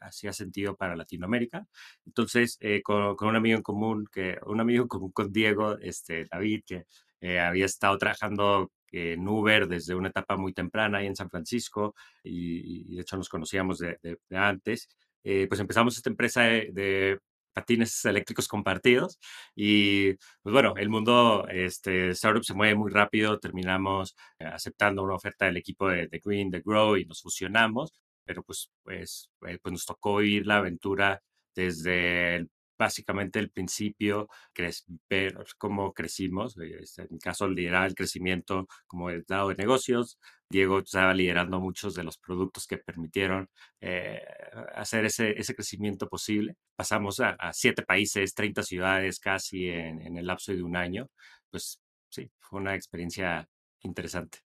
hacía sentido para Latinoamérica. Entonces, eh, con, un amigo en común, que, un amigo común con Diego, este, David, que eh, había estado trabajando en Uber desde una etapa muy temprana ahí en San Francisco y, de hecho nos conocíamos de, antes, eh, pues empezamos esta empresa de, patines eléctricos compartidos y pues bueno, el mundo este, startup se mueve muy rápido, terminamos aceptando una oferta del equipo de, de Green, de Grow y nos fusionamos pero pues, pues, eh, pues nos tocó vivir la aventura desde básicamente el principio, ver cómo crecimos, este, en mi caso liderar el crecimiento como el lado de negocios, Diego estaba liderando muchos de los productos que permitieron eh, hacer ese, ese crecimiento posible. Pasamos a, siete países, 30 ciudades casi en, en el lapso de un año, pues sí, fue una experiencia interesante.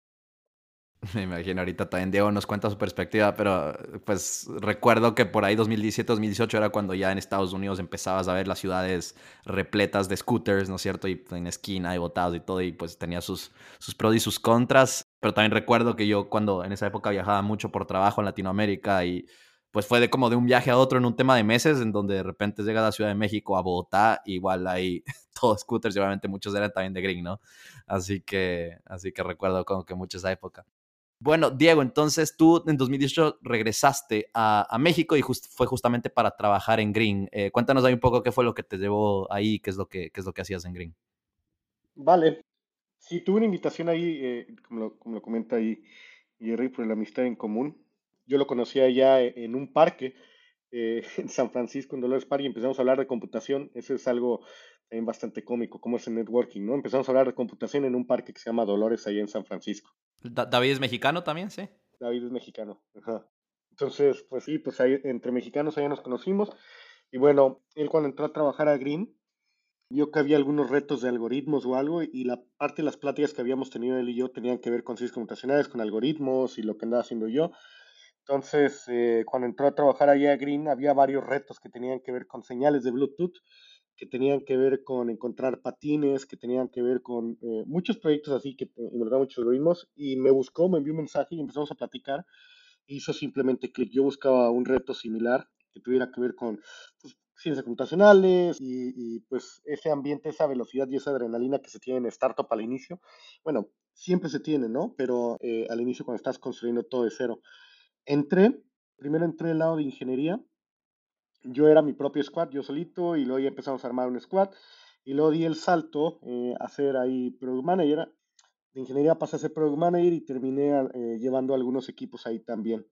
(laughs) Me imagino ahorita también Diego nos cuenta su perspectiva, pero pues recuerdo que por ahí 2017, 2018 era cuando ya en Estados Unidos empezabas a ver las ciudades repletas de scooters, ¿no es cierto? Y en esquina y botados y todo, y pues tenía sus, sus pros y sus contras. Pero también recuerdo que yo cuando en esa época viajaba mucho por trabajo en Latinoamérica y pues fue de como de un viaje a otro en un tema de meses, en donde de repente llega a la Ciudad de México, a Bogotá, igual hay (laughs) todos scooters y obviamente muchos eran también de Green, ¿no? Así que, así que recuerdo como que mucho esa época. Bueno, Diego, entonces tú en 2018 regresaste a, México y fue justamente para trabajar en Green. Eh, cuéntanos ahí un poco qué fue lo que te llevó ahí, qué es lo que, qué es lo que hacías en Green. Vale. Sí, tuve una invitación ahí, eh, como, lo, comenta ahí Jerry, por la amistad en común. Yo lo conocía ya en un parque eh, (laughs) en San Francisco, en Dolores Park, y empezamos a hablar de computación. Eso es algo también bastante cómico, como es el networking, ¿no? Empezamos a hablar de computación en un parque que se llama Dolores, ahí en San Francisco. David es mexicano también, sí. David es mexicano, ajá. Entonces, pues sí, pues ahí, entre mexicanos allá nos conocimos. Y bueno, él cuando entró a trabajar a Green, vio que había algunos retos de algoritmos o algo, y la parte de las pláticas que habíamos tenido él y yo tenían que ver con ciencias computacionales, con algoritmos y lo que andaba haciendo yo. Entonces, eh, cuando entró a trabajar allá a Green, había varios retos que tenían que ver con señales de Bluetooth, que tenían que ver con encontrar patines, que tenían que ver con eh, muchos proyectos así que involucraban muchos algoritmos, y me buscó, me envió un mensaje y empezamos a platicar. Hizo simplemente clic. Yo buscaba un reto similar que tuviera que ver con pues, ciencias computacionales y, pues ese ambiente, esa velocidad y esa adrenalina que se tiene en startup al inicio. Bueno, siempre se tiene, ¿no? Pero eh, al inicio cuando estás construyendo todo de cero. Entré, primero entré al lado de ingeniería. Yo era mi propio squad, yo solito, y luego ya empezamos a armar un squad. Y luego di el salto eh, a ser ahí product manager. De ingeniería pasé a ser product manager y terminé eh, llevando algunos equipos ahí también.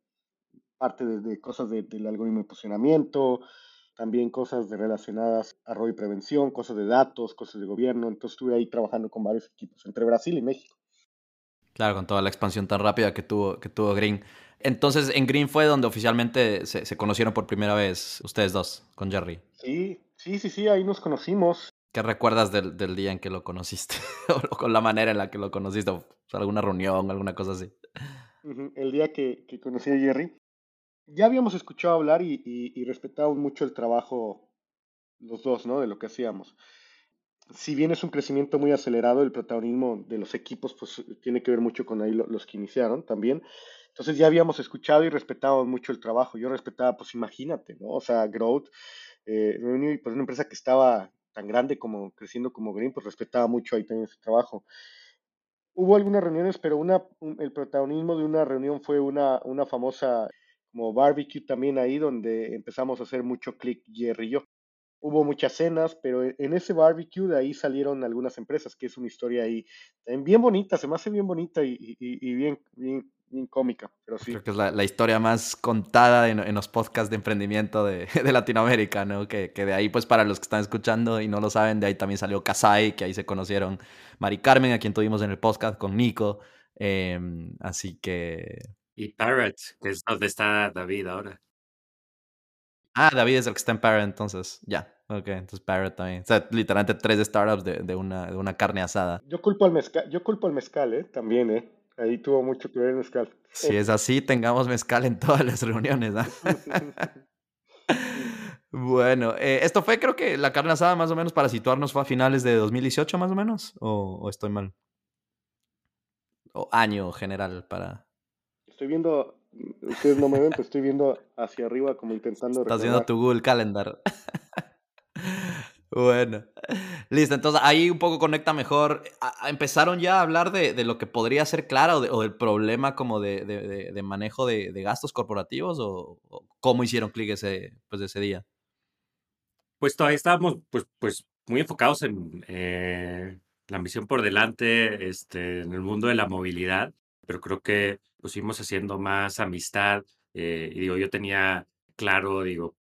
Parte de, cosas del algoritmo de posicionamiento, también cosas de relacionadas a y prevención, cosas de datos, cosas de gobierno. Entonces estuve ahí trabajando con varios equipos entre Brasil y México. Claro, con toda la expansión tan rápida que tuvo, que tuvo Green. Entonces, en Green fue donde oficialmente se, conocieron por primera vez ustedes dos, con Jerry. Sí, sí, sí, sí, ahí nos conocimos. ¿Qué recuerdas del, día en que lo conociste? (laughs) o con la manera en la que lo conociste, o alguna reunión, alguna cosa así. El día que, conocí a Jerry. Ya habíamos escuchado hablar y, y, respetado mucho el trabajo, los dos, ¿no? De lo que hacíamos si bien es un crecimiento muy acelerado, el protagonismo de los equipos pues tiene que ver mucho con ahí los que iniciaron también. Entonces ya habíamos escuchado y respetado mucho el trabajo. Yo respetaba, pues imagínate, ¿no? O sea, Growth, eh, pues una empresa que estaba tan grande como creciendo como Green, pues respetaba mucho ahí también su trabajo. Hubo algunas reuniones, pero una, el protagonismo de una reunión fue una, una famosa como barbecue también ahí, donde empezamos a hacer mucho click y yo hubo muchas cenas, pero e, en ese barbecue de ahí salieron algunas empresas, que es una historia ahí bien bonita, se me hace bien bonita y, bien, bien, cómica, pero sí. Creo que es la, historia más contada en, los podcasts de emprendimiento de, (laughs) Latinoamérica, ¿no? Que, de ahí, pues para los que están escuchando y no lo saben, de ahí también salió Kasai, que ahí se conocieron Mari Carmen, a quien tuvimos en el podcast con Nico, em, así que... Y Parrot, que es donde está David ahora. Ah, David es el que está en Parrot, entonces, ya. Ok, entonces Parrot también. O sea, literalmente tres startups de, de, una, de una carne asada. Yo culpo al mezcal, yo culpo al mezcal, ¿eh? También, ¿eh? Ahí tuvo mucho que ver el mezcal. Si es así, tengamos mezcal en todas las reuniones, ¿ah? (laughs) (laughs) bueno, eh, esto fue creo que la carne asada más o menos para situarnos fue a finales de 2018 más o menos, o, o estoy mal. O año general para... Estoy viendo Ustedes no me ven, pero estoy viendo hacia arriba como intentando... Estás viendo tu Google Calendar. (laughs) bueno, listo. Entonces ahí un poco conecta mejor. ¿Empezaron ya a hablar de, de lo que podría ser Clara o, del problema como de, de, de manejo de, gastos corporativos? ¿O, cómo hicieron clic ese, pues, ese día? Pues todavía estábamos pues, pues muy enfocados en eh, la misión por delante, este, en el mundo de la movilidad pero creo que pues fuimos haciendo más amistad. Eh, y digo, yo tenía claro, digo,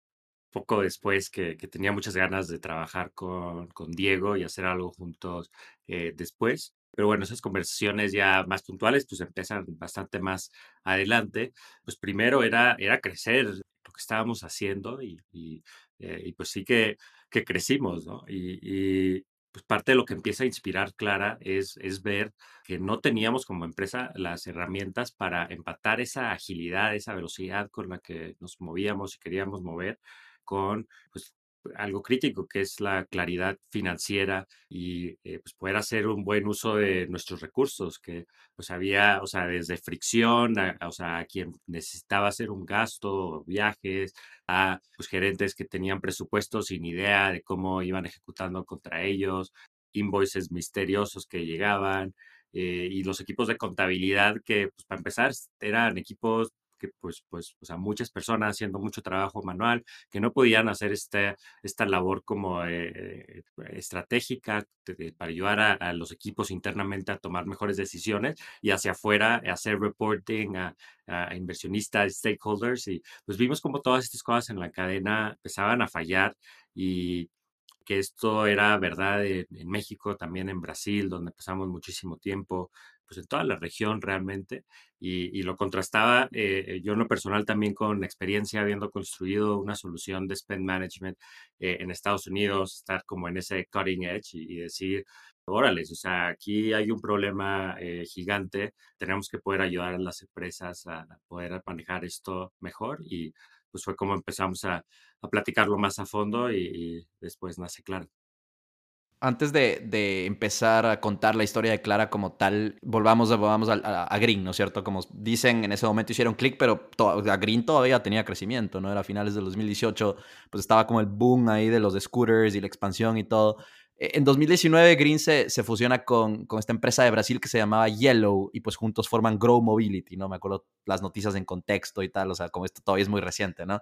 poco después que, que tenía muchas ganas de trabajar con, con Diego y hacer algo juntos eh, después. Pero bueno, esas conversaciones ya más puntuales, pues empiezan bastante más adelante. Pues primero era, era crecer lo que estábamos haciendo y, y, eh, y pues sí que, que crecimos, ¿no? Y, y, pues parte de lo que empieza a inspirar Clara es, es ver que no teníamos como empresa las herramientas para empatar esa agilidad, esa velocidad con la que nos movíamos y queríamos mover con pues, algo crítico que es la claridad financiera y eh, pues poder hacer un buen uso de nuestros recursos que pues había o sea desde fricción a, o sea a quien necesitaba hacer un gasto viajes a pues, gerentes que tenían presupuestos sin idea de cómo iban ejecutando contra ellos invoices misteriosos que llegaban eh, y los equipos de contabilidad que, pues, para empezar, eran equipos que pues, pues, o sea, muchas personas haciendo mucho trabajo manual, que no podían hacer este, esta labor como eh, estratégica para ayudar a, los equipos internamente a tomar mejores decisiones y hacia afuera hacer reporting a, a, inversionistas, stakeholders y pues vimos como todas estas cosas en la cadena empezaban a fallar y que esto era verdad en, México, también en Brasil, donde pasamos muchísimo tiempo, pues en toda la región realmente, y, lo contrastaba eh, yo en lo personal también con experiencia habiendo construido una solución de spend management eh, en Estados Unidos, estar como en ese cutting edge y, decir, órale, o sea, aquí hay un problema eh, gigante, tenemos que poder ayudar a las empresas a poder manejar esto mejor y pues fue como empezamos a, a platicarlo más a fondo y, después nace Clara. Antes de, empezar a contar la historia de Clara como tal, volvamos, volvamos a, Green, ¿no es cierto? Como dicen, en ese momento hicieron clic, pero a Green todavía tenía crecimiento, ¿no? Era a finales del 2018, pues estaba como el boom ahí de los scooters y la expansión y todo. E, en 2019 Green se, se fusiona con, con, esta empresa de Brasil que se llamaba Yellow y pues juntos forman Grow Mobility, ¿no? Me acuerdo las noticias en contexto y tal, o sea, como esto todavía es muy reciente, ¿no?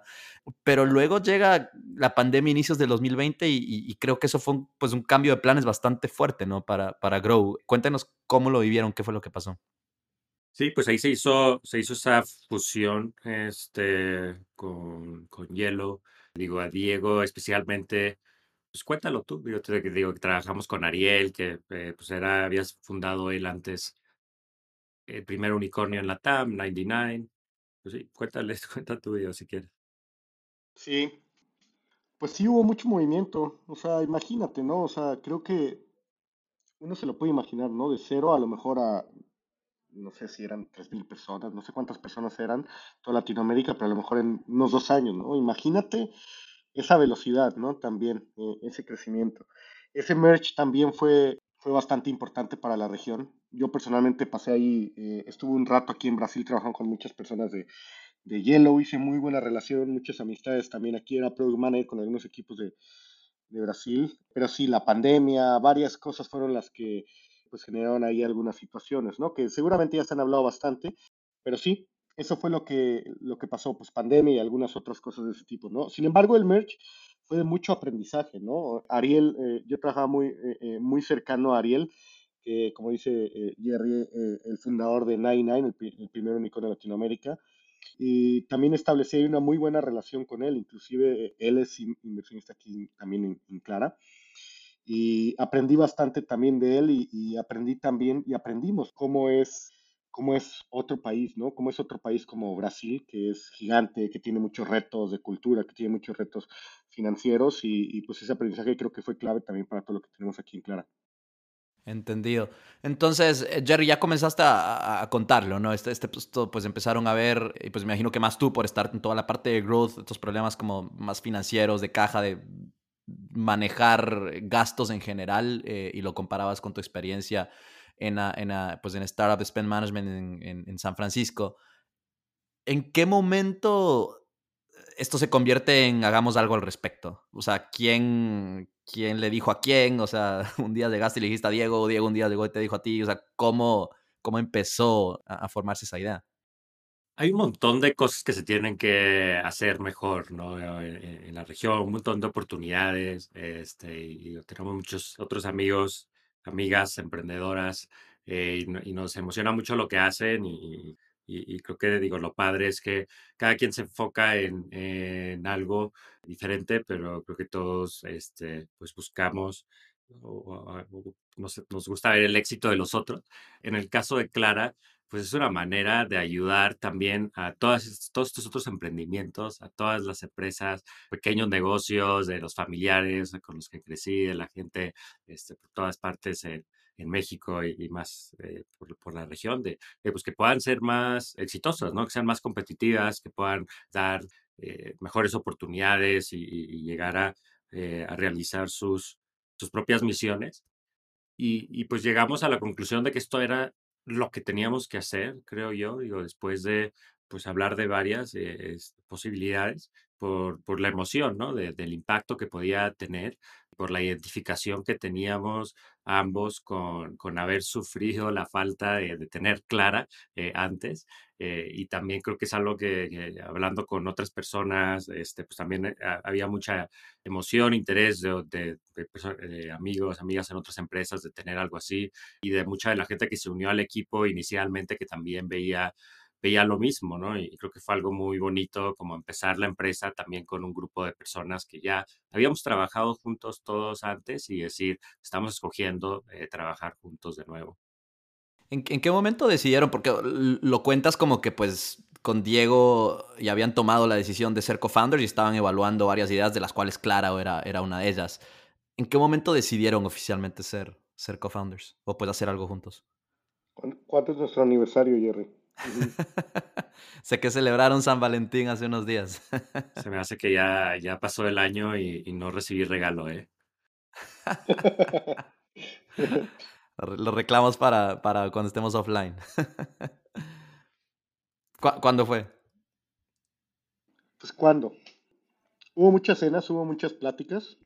Pero luego llega la pandemia inicios del 2020 y, y, creo que eso fue un, pues un cambio de planes bastante fuerte, ¿no? Para, para Grow. Cuéntenos cómo lo vivieron, qué fue lo que pasó. Sí, pues ahí se hizo, se hizo esa fusión este, con, con Yellow. Digo, a Diego especialmente pues cuéntalo tú, yo te digo que trabajamos con Ariel, que eh, pues era, habías fundado él antes el primer unicornio en la TAM, 99. Pues sí, cuéntale, (laughs) cuenta tu video si quieres. Sí, pues sí hubo mucho movimiento, o sea, imagínate, ¿no? O sea, creo que uno se lo puede imaginar, ¿no? De cero a lo mejor a, no sé si eran 3.000 personas, no sé cuántas personas eran, toda Latinoamérica, pero a lo mejor en unos dos años, ¿no? Imagínate esa velocidad, ¿no? También, eh, ese crecimiento. Ese merge también fue, fue bastante importante para la región. Yo personalmente pasé ahí, eh, estuve un rato aquí en Brasil trabajando con muchas personas de, de Yellow, hice muy buena relación, muchas amistades también aquí, era product manager con algunos equipos de, de Brasil, pero sí, la pandemia, varias cosas fueron las que pues generaron ahí algunas situaciones, ¿no? Que seguramente ya se han hablado bastante, pero sí, eso fue lo que, lo que pasó, pues pandemia y algunas otras cosas de ese tipo, ¿no? Sin embargo, el merch fue de mucho aprendizaje, ¿no? Ariel, eh, yo trabajaba muy, eh, eh, muy cercano a Ariel, que como dice Jerry, el fundador de Nine Nine, el, primer unicornio de Latinoamérica, y también establecí una muy buena relación con él, inclusive él es inversionista aquí también en, Clara, y aprendí bastante también de él y aprendí también, y aprendimos cómo es cómo es otro país, ¿no? Cómo es otro país como Brasil, que es gigante, que tiene muchos retos de cultura, que tiene muchos retos financieros y, pues ese aprendizaje creo que fue clave también para todo lo que tenemos aquí en Clara. Entendido. Entonces, eh, Jerry, ya comenzaste a, contarlo, ¿no? Este, este pues, pues empezaron a ver, y pues me imagino que más tú por estar en toda la parte de growth, estos problemas como más financieros, de caja, de manejar gastos en general, eh, y lo comparabas con tu experiencia en, en, pues en Startup Spend Management en, en, San Francisco. ¿En qué momento esto se convierte en hagamos algo al respecto? O sea, ¿quién, quién le dijo a quién? O sea, (laughs) un día llegaste y le dijiste a Diego, Diego un día llegó y te dijo a ti. O sea, ¿cómo, cómo empezó a, formarse esa idea? Hay un montón de cosas que se tienen que hacer mejor, ¿no? En, la región, un montón de oportunidades, este, y tenemos muchos otros amigos amigas emprendedoras eh, y, nos emociona mucho lo que hacen y, creo que digo, lo padre es que cada quien se enfoca en, algo diferente, pero creo que todos este, pues buscamos nos, nos, gusta ver el éxito de los otros. En el caso de Clara, pues es una manera de ayudar también a todas, todos estos otros emprendimientos, a todas las empresas, pequeños negocios, de los familiares con los que crecí, de la gente este, por todas partes en, México y, más eh, por, la región, de, pues que puedan ser más exitosas, ¿no? que sean más competitivas, que puedan dar eh, mejores oportunidades y, llegar a, eh, a realizar sus, sus propias misiones. Y, y, pues llegamos a la conclusión de que esto era lo que teníamos que hacer, creo yo, digo, después de pues hablar de varias eh, posibilidades por, por, la emoción, ¿no? del impacto que podía tener, por la identificación que teníamos ambos con, con haber sufrido la falta de, tener clara eh, antes. Eh, y también creo que es algo que, hablando con otras personas, este, pues también había mucha emoción, interés de, de, amigos, amigas en otras empresas de tener algo así y de mucha de la gente que se unió al equipo inicialmente que también veía veía lo mismo, ¿no? Y creo que fue algo muy bonito como empezar la empresa también con un grupo de personas que ya habíamos trabajado juntos todos antes y decir, estamos escogiendo eh, trabajar juntos de nuevo. ¿En, qué momento decidieron? Porque lo cuentas como que pues con Diego ya habían tomado la decisión de ser co-founders y estaban evaluando varias ideas de las cuales Clara era, era una de ellas. ¿En qué momento decidieron oficialmente ser, ser co-founders o pues hacer algo juntos? ¿Cuánto es nuestro aniversario, Jerry? (laughs) sé que celebraron San Valentín hace unos días. Se me (laughs) hace que ya, ya pasó el año y, no recibí regalo, ¿eh? (laughs) Lo reclamos para, para cuando estemos offline. ¿Cuándo fue? Pues cuando. Hubo muchas cenas, hubo muchas pláticas.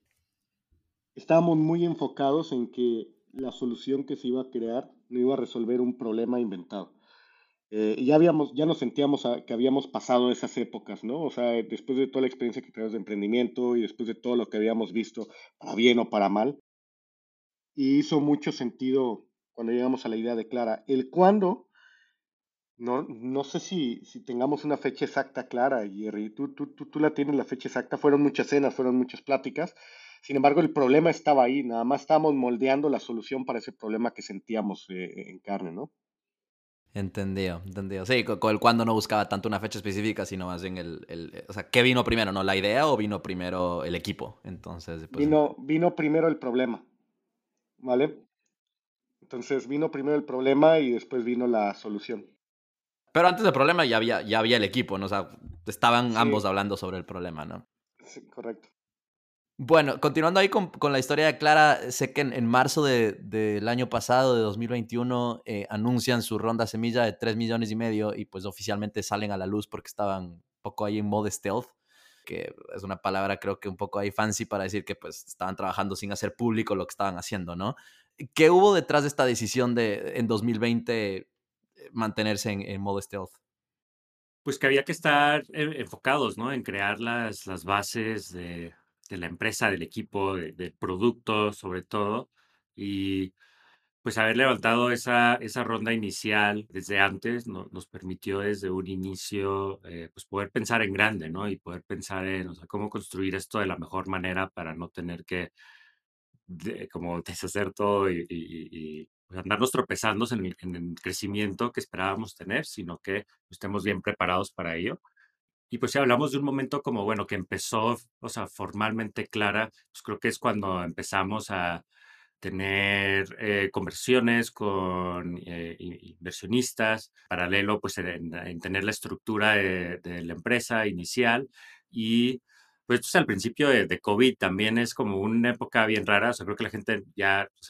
Estábamos muy enfocados en que la solución que se iba a crear no iba a resolver un problema inventado. Eh, ya habíamos, ya nos sentíamos que habíamos pasado esas épocas, ¿no? O sea, después de toda la experiencia que tenemos de emprendimiento y después de todo lo que habíamos visto, para bien o para mal, y hizo mucho sentido cuando llegamos a la idea de Clara. El cuándo, no, no sé si, si tengamos una fecha exacta clara, Jerry. Tú, tú, tú, tú la tienes la fecha exacta, fueron muchas cenas, fueron muchas pláticas. Sin embargo, el problema estaba ahí, nada más estábamos moldeando la solución para ese problema que sentíamos eh, en carne, ¿no? Entendido, entendido. Sí, con el cuando no buscaba tanto una fecha específica, sino más bien el, el, o sea, ¿qué vino primero, no? ¿La idea o vino primero el equipo? Entonces, pues, vino, vino primero el problema, ¿vale? Entonces vino primero el problema y después vino la solución. Pero antes del problema ya había, ya había el equipo, ¿no? O sea, estaban ambos hablando sobre el problema, ¿no? Sí, correcto. Bueno, continuando ahí con, la historia de Clara, sé que en, marzo del año pasado, de 2021, eh, anuncian su ronda semilla de 3 millones y medio y pues oficialmente salen a la luz porque estaban un poco ahí en modo stealth, que es una palabra creo que un poco ahí fancy para decir que pues estaban trabajando sin hacer público lo que estaban haciendo, ¿no? ¿Qué hubo detrás de esta decisión de en 2020 eh, mantenerse en, en modo stealth? Pues que había que estar eh, enfocados, ¿no? En crear las, las bases de de la empresa, del equipo, del producto, sobre todo. Y pues haber levantado esa, esa ronda inicial desde antes nos permitió desde un inicio eh, pues poder pensar en grande, ¿no? Y poder pensar en cómo construir esto de la mejor manera para no tener que como (laughs) deshacer todo y, pues, andarnos tropezando en en el, crecimiento que esperábamos tener, sino que estemos bien preparados para ello. Y pues si hablamos de un momento como, bueno, que empezó, o sea, formalmente clara, pues creo que es cuando empezamos a tener eh, conversiones con eh, inversionistas, paralelo pues en, tener la estructura de, la empresa inicial y pues, pues al principio de, COVID también es como una época bien rara, o sea, creo que la gente ya, o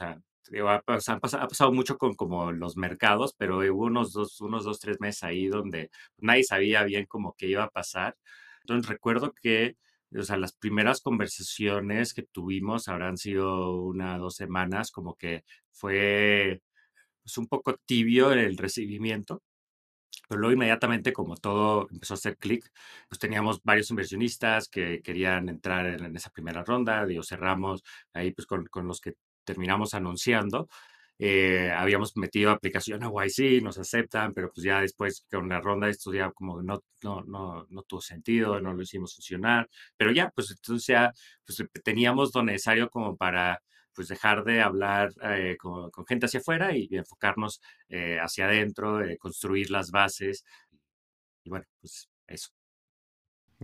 ha, pasado, mucho con como los mercados, pero hubo unos dos, unos dos, tres meses ahí donde nadie sabía bien cómo que iba a pasar. Entonces recuerdo que, o sea, las primeras conversaciones que tuvimos habrán sido una, dos semanas, como que fue pues, un poco tibio el recibimiento. Pero luego inmediatamente, como todo empezó a hacer clic, pues teníamos varios inversionistas que querían entrar en, esa primera ronda, digo, cerramos ahí pues con, con los que terminamos anunciando. Eh, habíamos metido aplicación a YC, nos aceptan, pero pues ya después con la ronda esto ya como no, no, no, no tuvo sentido, no lo hicimos funcionar, pero ya, pues entonces ya pues, teníamos lo necesario como para pues dejar de hablar eh, con, gente hacia afuera y, enfocarnos eh, hacia adentro, construir las bases. Y bueno, pues eso.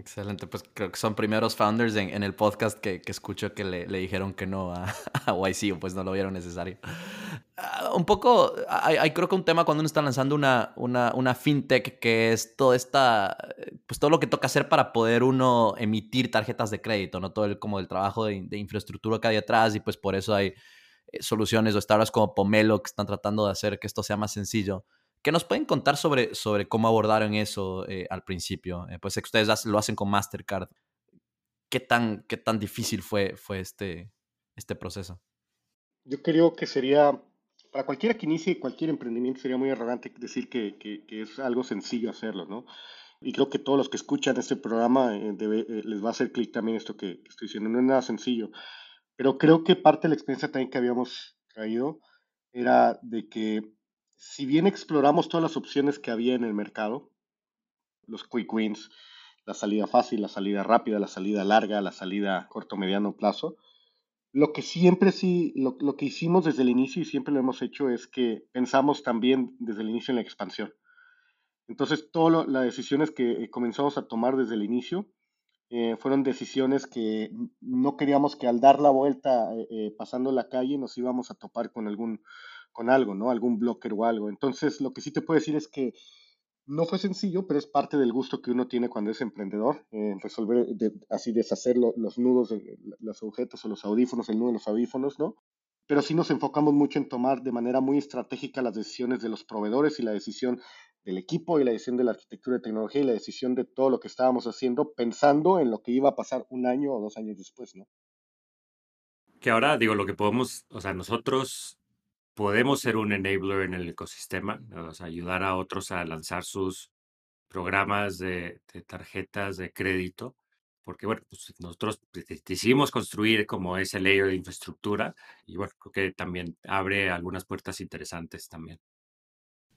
Excelente, pues creo que son primeros founders en, el podcast que, que, escucho que le, dijeron que no a, (laughs) YC o pues no lo vieron necesario. Ah, un poco, hay, creo que un tema cuando uno está lanzando una, una, una, fintech que es todo esta, pues todo lo que toca hacer para poder uno emitir tarjetas de crédito, ¿no? Todo el, como el trabajo de, infraestructura que hay detrás y pues por eso hay eh, soluciones o startups como Pomelo que están tratando de hacer que esto sea más sencillo. ¿Qué nos pueden contar sobre, sobre cómo abordaron eso eh, al principio? Eh, pues ustedes lo hacen con Mastercard. ¿Qué tan, qué tan difícil fue, fue este, este proceso? Yo creo que sería, para cualquiera que inicie cualquier emprendimiento, sería muy arrogante decir que, que, es algo sencillo hacerlo, ¿no? Y creo que todos los que escuchan este programa eh, les va a hacer clic también esto que, que estoy diciendo. No es nada sencillo. Pero creo que parte de la experiencia también que habíamos traído era de que si bien exploramos todas las opciones que había en el mercado, los quick wins, la salida fácil, la salida rápida, la salida larga, la salida corto mediano plazo, lo que siempre sí, lo, que hicimos desde el inicio y siempre lo hemos hecho es que pensamos también desde el inicio en la expansión. Entonces, todas las decisiones que comenzamos a tomar desde el inicio eh, fueron decisiones que no queríamos que al dar la vuelta eh, eh, pasando la calle nos íbamos a topar con algún con algo, ¿no? Algún blocker o algo. Entonces, lo que sí te puedo decir es que no fue sencillo, pero es parte del gusto que uno tiene cuando es emprendedor, eh, resolver, así deshacer los nudos, los objetos o los audífonos, el nudo de los audífonos, ¿no? Pero sí nos enfocamos mucho en tomar de manera muy estratégica las decisiones de los proveedores y la decisión del equipo y la decisión de la arquitectura de tecnología y la decisión de todo lo que estábamos haciendo pensando en lo que iba a pasar un año o dos años después, ¿no? Que ahora digo, lo que podemos, o sea, nosotros podemos ser un enabler en el ecosistema, ayudar a otros a lanzar sus programas de, tarjetas de crédito, porque bueno, pues nosotros decidimos construir como ese layer de infraestructura y bueno, creo que también abre algunas puertas interesantes también.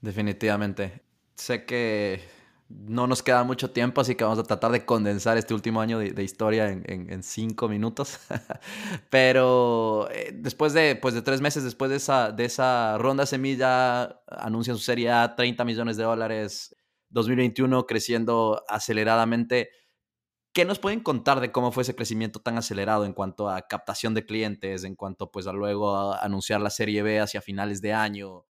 Definitivamente. Sé que no nos queda mucho tiempo, así que vamos a tratar de condensar este último año de, historia en, cinco minutos. (laughs) Pero eh, después de, pues de tres meses después de esa, de esa ronda semilla, anuncian su serie A, 30 millones de dólares, 2021 creciendo aceleradamente. ¿Qué nos pueden contar de cómo fue ese crecimiento tan acelerado en cuanto a captación de clientes, en cuanto pues a luego a anunciar la serie B hacia finales de año?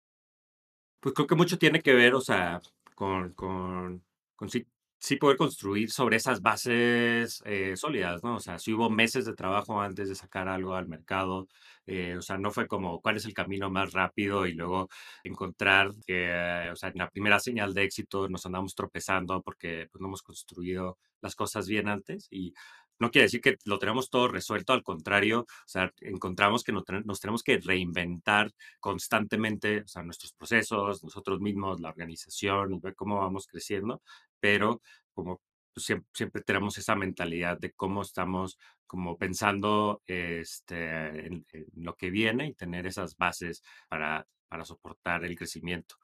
Pues creo que mucho tiene que ver, o sea, con, con, con sí, sí, poder construir sobre esas bases eh, sólidas, ¿no? O sea, sí hubo meses de trabajo antes de sacar algo al mercado, eh, o sea, no fue como cuál es el camino más rápido y luego encontrar que, o sea, en la primera señal de éxito nos andamos tropezando porque pues, no hemos construido las cosas bien antes y no quiere decir que lo tenemos todo resuelto, al contrario, o sea, encontramos que nos, tenemos que reinventar constantemente, o nuestros procesos, nosotros mismos, la organización, ver cómo vamos creciendo, pero como siempre, tenemos esa mentalidad de cómo estamos como pensando este, en, lo que viene y tener esas bases para, para soportar el crecimiento.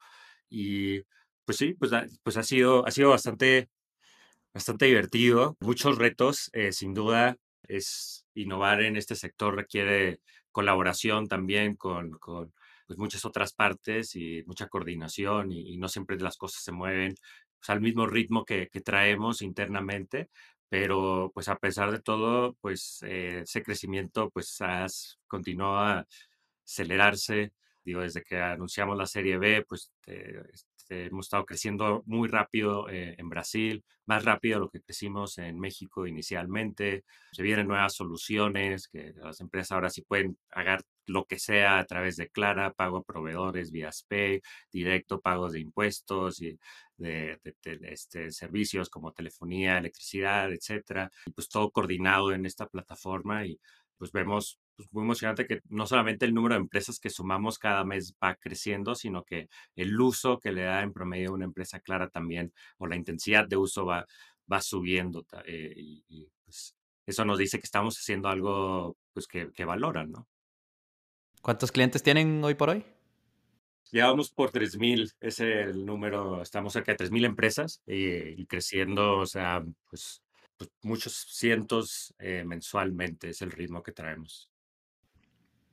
Y pues sí, pues, pues ha, sido, ha sido bastante bastante divertido, muchos retos, eh, sin duda, es innovar en este sector requiere colaboración también con, con pues, muchas otras partes y mucha coordinación y, no siempre las cosas se mueven pues, al mismo ritmo que, que, traemos internamente, pero pues a pesar de todo, pues eh, ese crecimiento pues has, continúa a acelerarse. Digo, desde que anunciamos la serie B, pues eh, este, hemos estado creciendo muy rápido eh, en Brasil, más rápido de lo que crecimos en México inicialmente. Se vienen nuevas soluciones que las empresas ahora sí pueden pagar lo que sea a través de Clara, pago a proveedores vía SPAY, directo, pagos de impuestos y de, este, servicios como telefonía, electricidad, etcétera. Y pues todo coordinado en esta plataforma y pues vemos pues, muy emocionante que no solamente el número de empresas que sumamos cada mes va creciendo, sino que el uso que le da en promedio una empresa clara también, o la intensidad de uso va, va subiendo. Eh, y, pues, eso nos dice que estamos haciendo algo pues, que, que valoran, ¿no? ¿Cuántos clientes tienen hoy por hoy? Ya vamos por 3.000, es el número, estamos cerca de 3.000 empresas eh, y creciendo, o sea, pues pues, muchos cientos eh, mensualmente es el ritmo que traemos.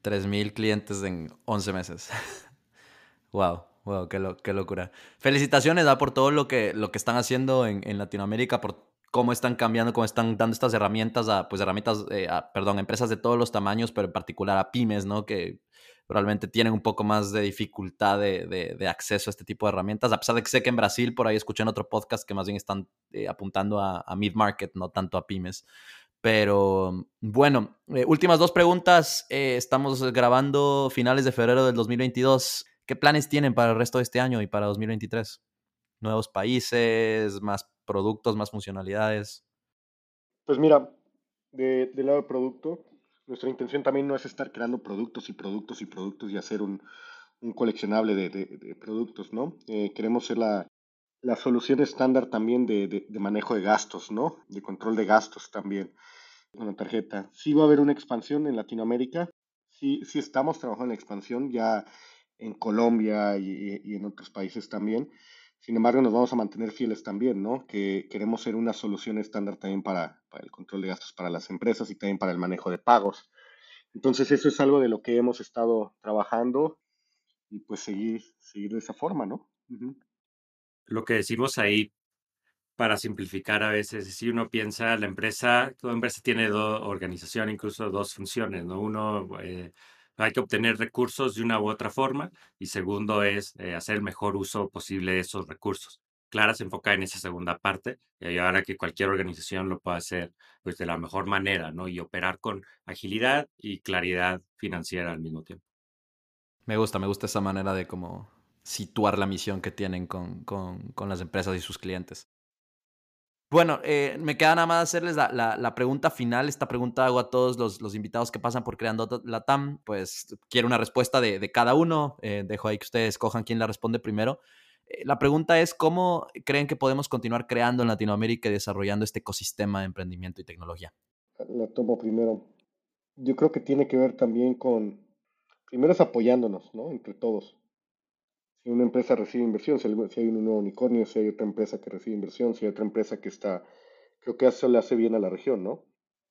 3.000 clientes en 11 meses. (laughs) wow, wow, qué, locura. Felicitaciones por todo lo que, lo que están haciendo en, en, Latinoamérica, por cómo están cambiando, cómo están dando estas herramientas a, pues, herramientas, eh, perdón, empresas de todos los tamaños, pero en particular a pymes, ¿no? Que probablemente tienen un poco más de dificultad de, de, acceso a este tipo de herramientas, a pesar de que sé que en Brasil, por ahí escuché en otro podcast que más bien están eh, apuntando a, a mid-market, no tanto a pymes. Pero bueno, eh, últimas dos preguntas. Eh, estamos grabando finales de febrero del 2022. ¿Qué planes tienen para el resto de este año y para 2023? ¿Nuevos países, más productos, más funcionalidades? Pues mira, de, del lado del producto, nuestra intención también no es estar creando productos y productos y productos y hacer un, coleccionable de, productos, ¿no? Eh, queremos ser la, solución estándar también de, manejo de gastos, ¿no? De control de gastos también con la tarjeta. Sí va a haber una expansión en Latinoamérica, sí, sí estamos trabajando en expansión ya en Colombia y, en otros países también. Sin embargo, nos vamos a mantener fieles también, ¿no? Que queremos ser una solución estándar también para, para, el control de gastos para las empresas y también para el manejo de pagos. Entonces, eso es algo de lo que hemos estado trabajando y pues seguir, seguir de esa forma, ¿no? Lo que decimos ahí, para simplificar a veces, si uno piensa, la empresa, toda empresa tiene dos organización, incluso dos funciones, ¿no? Uno, eh, hay que obtener recursos de una u otra forma y segundo es eh, hacer el mejor uso posible de esos recursos. Clara se enfoca en esa segunda parte y ahora que cualquier organización lo pueda hacer pues de la mejor manera, ¿no? Y operar con agilidad y claridad financiera al mismo tiempo. Me gusta, me gusta esa manera de como situar la misión que tienen con, con, con las empresas y sus clientes. Bueno, eh, me queda nada más hacerles la, pregunta final. Esta pregunta hago a todos los, invitados que pasan por Creando la TAM. Pues quiero una respuesta de, cada uno. Eh, dejo ahí que ustedes escojan quién la responde primero. Eh, la pregunta es, ¿cómo creen que podemos continuar creando en Latinoamérica y desarrollando este ecosistema de emprendimiento y tecnología? La tomo primero. Yo creo que tiene que ver también con, primero es apoyándonos, ¿no? Entre todos si una empresa recibe inversión, si hay un nuevo unicornio, si hay otra empresa que recibe inversión, si hay otra empresa que está, creo que eso le hace bien a la región, ¿no?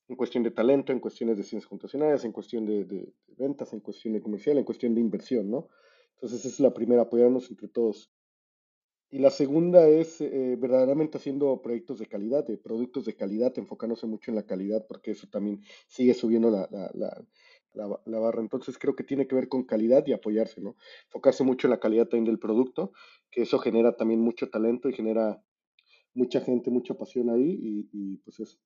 En cuestión de talento, en cuestiones de ciencias computacionales, en cuestión de, ventas, en cuestión de comercial, en cuestión de inversión, ¿no? Entonces esa es la primera, apoyarnos entre todos. Y la segunda es eh, verdaderamente haciendo proyectos de calidad, de productos de calidad, enfocándose mucho en la calidad, porque eso también sigue subiendo la, la, barra. Entonces creo que tiene que ver con calidad y apoyarse, ¿no? Enfocarse mucho en la calidad también del producto, que eso genera también mucho talento y genera mucha gente, mucha pasión ahí y, pues eso.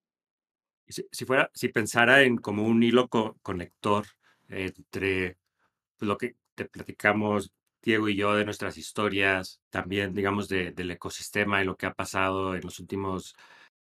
Si, fuera, si pensara en como un hilo conector entre pues, lo que te platicamos Diego y yo de nuestras historias, también digamos del ecosistema y lo que ha pasado en los últimos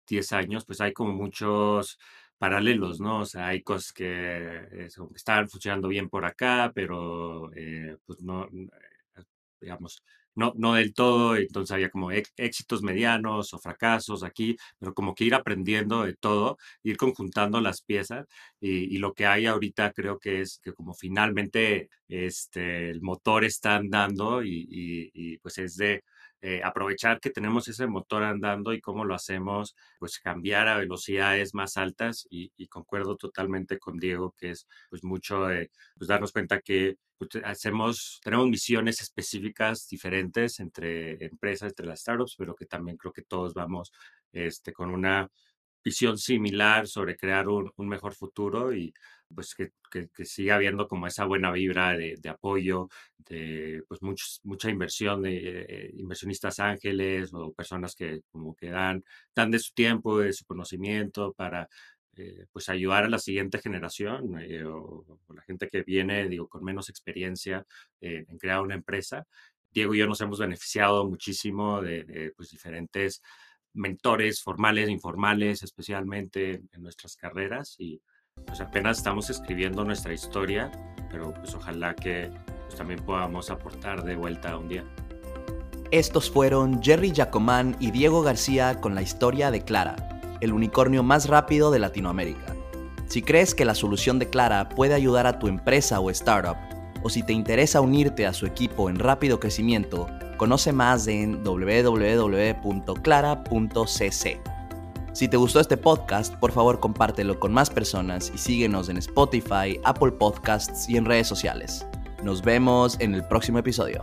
10 años, pues hay como muchos paralelos, ¿no? O sea, hay cosas que eh, están funcionando bien por acá, pero eh, pues no, eh, digamos, no, no del todo, entonces había como éxitos medianos o fracasos aquí, pero como que ir aprendiendo de todo, ir conjuntando las piezas y, lo que hay ahorita creo que es que como finalmente este, el motor está andando y, y pues es de eh, aprovechar que tenemos ese motor andando y cómo lo hacemos, pues cambiar a velocidades más altas y, concuerdo totalmente con Diego que es pues mucho de pues, darnos cuenta que pues, hacemos, tenemos misiones específicas diferentes entre empresas, entre las startups, pero que también creo que todos vamos este, con una visión similar sobre crear un, un mejor futuro y pues que, que, siga habiendo como esa buena vibra de, de apoyo, de pues mucha inversión de eh, inversionistas ángeles o personas que como que dan, dan de su tiempo, de su conocimiento para eh, pues ayudar a la siguiente generación eh, o, la gente que viene, digo, con menos experiencia en crear una empresa. Diego y yo nos hemos beneficiado muchísimo de, de pues diferentes mentores formales, informales, especialmente en nuestras carreras y pues apenas estamos escribiendo nuestra historia, pero pues ojalá que pues, también podamos aportar de vuelta un día. Estos fueron Jerry Jacomán y Diego García con la historia de Clara, el unicornio más rápido de Latinoamérica. Si crees que la solución de Clara puede ayudar a tu empresa o startup, o si te interesa unirte a su equipo en rápido crecimiento, Conoce más en www.clara.cc. Si te gustó este podcast, por favor compártelo con más personas y síguenos en Spotify, Apple Podcasts y en redes sociales. Nos vemos en el próximo episodio.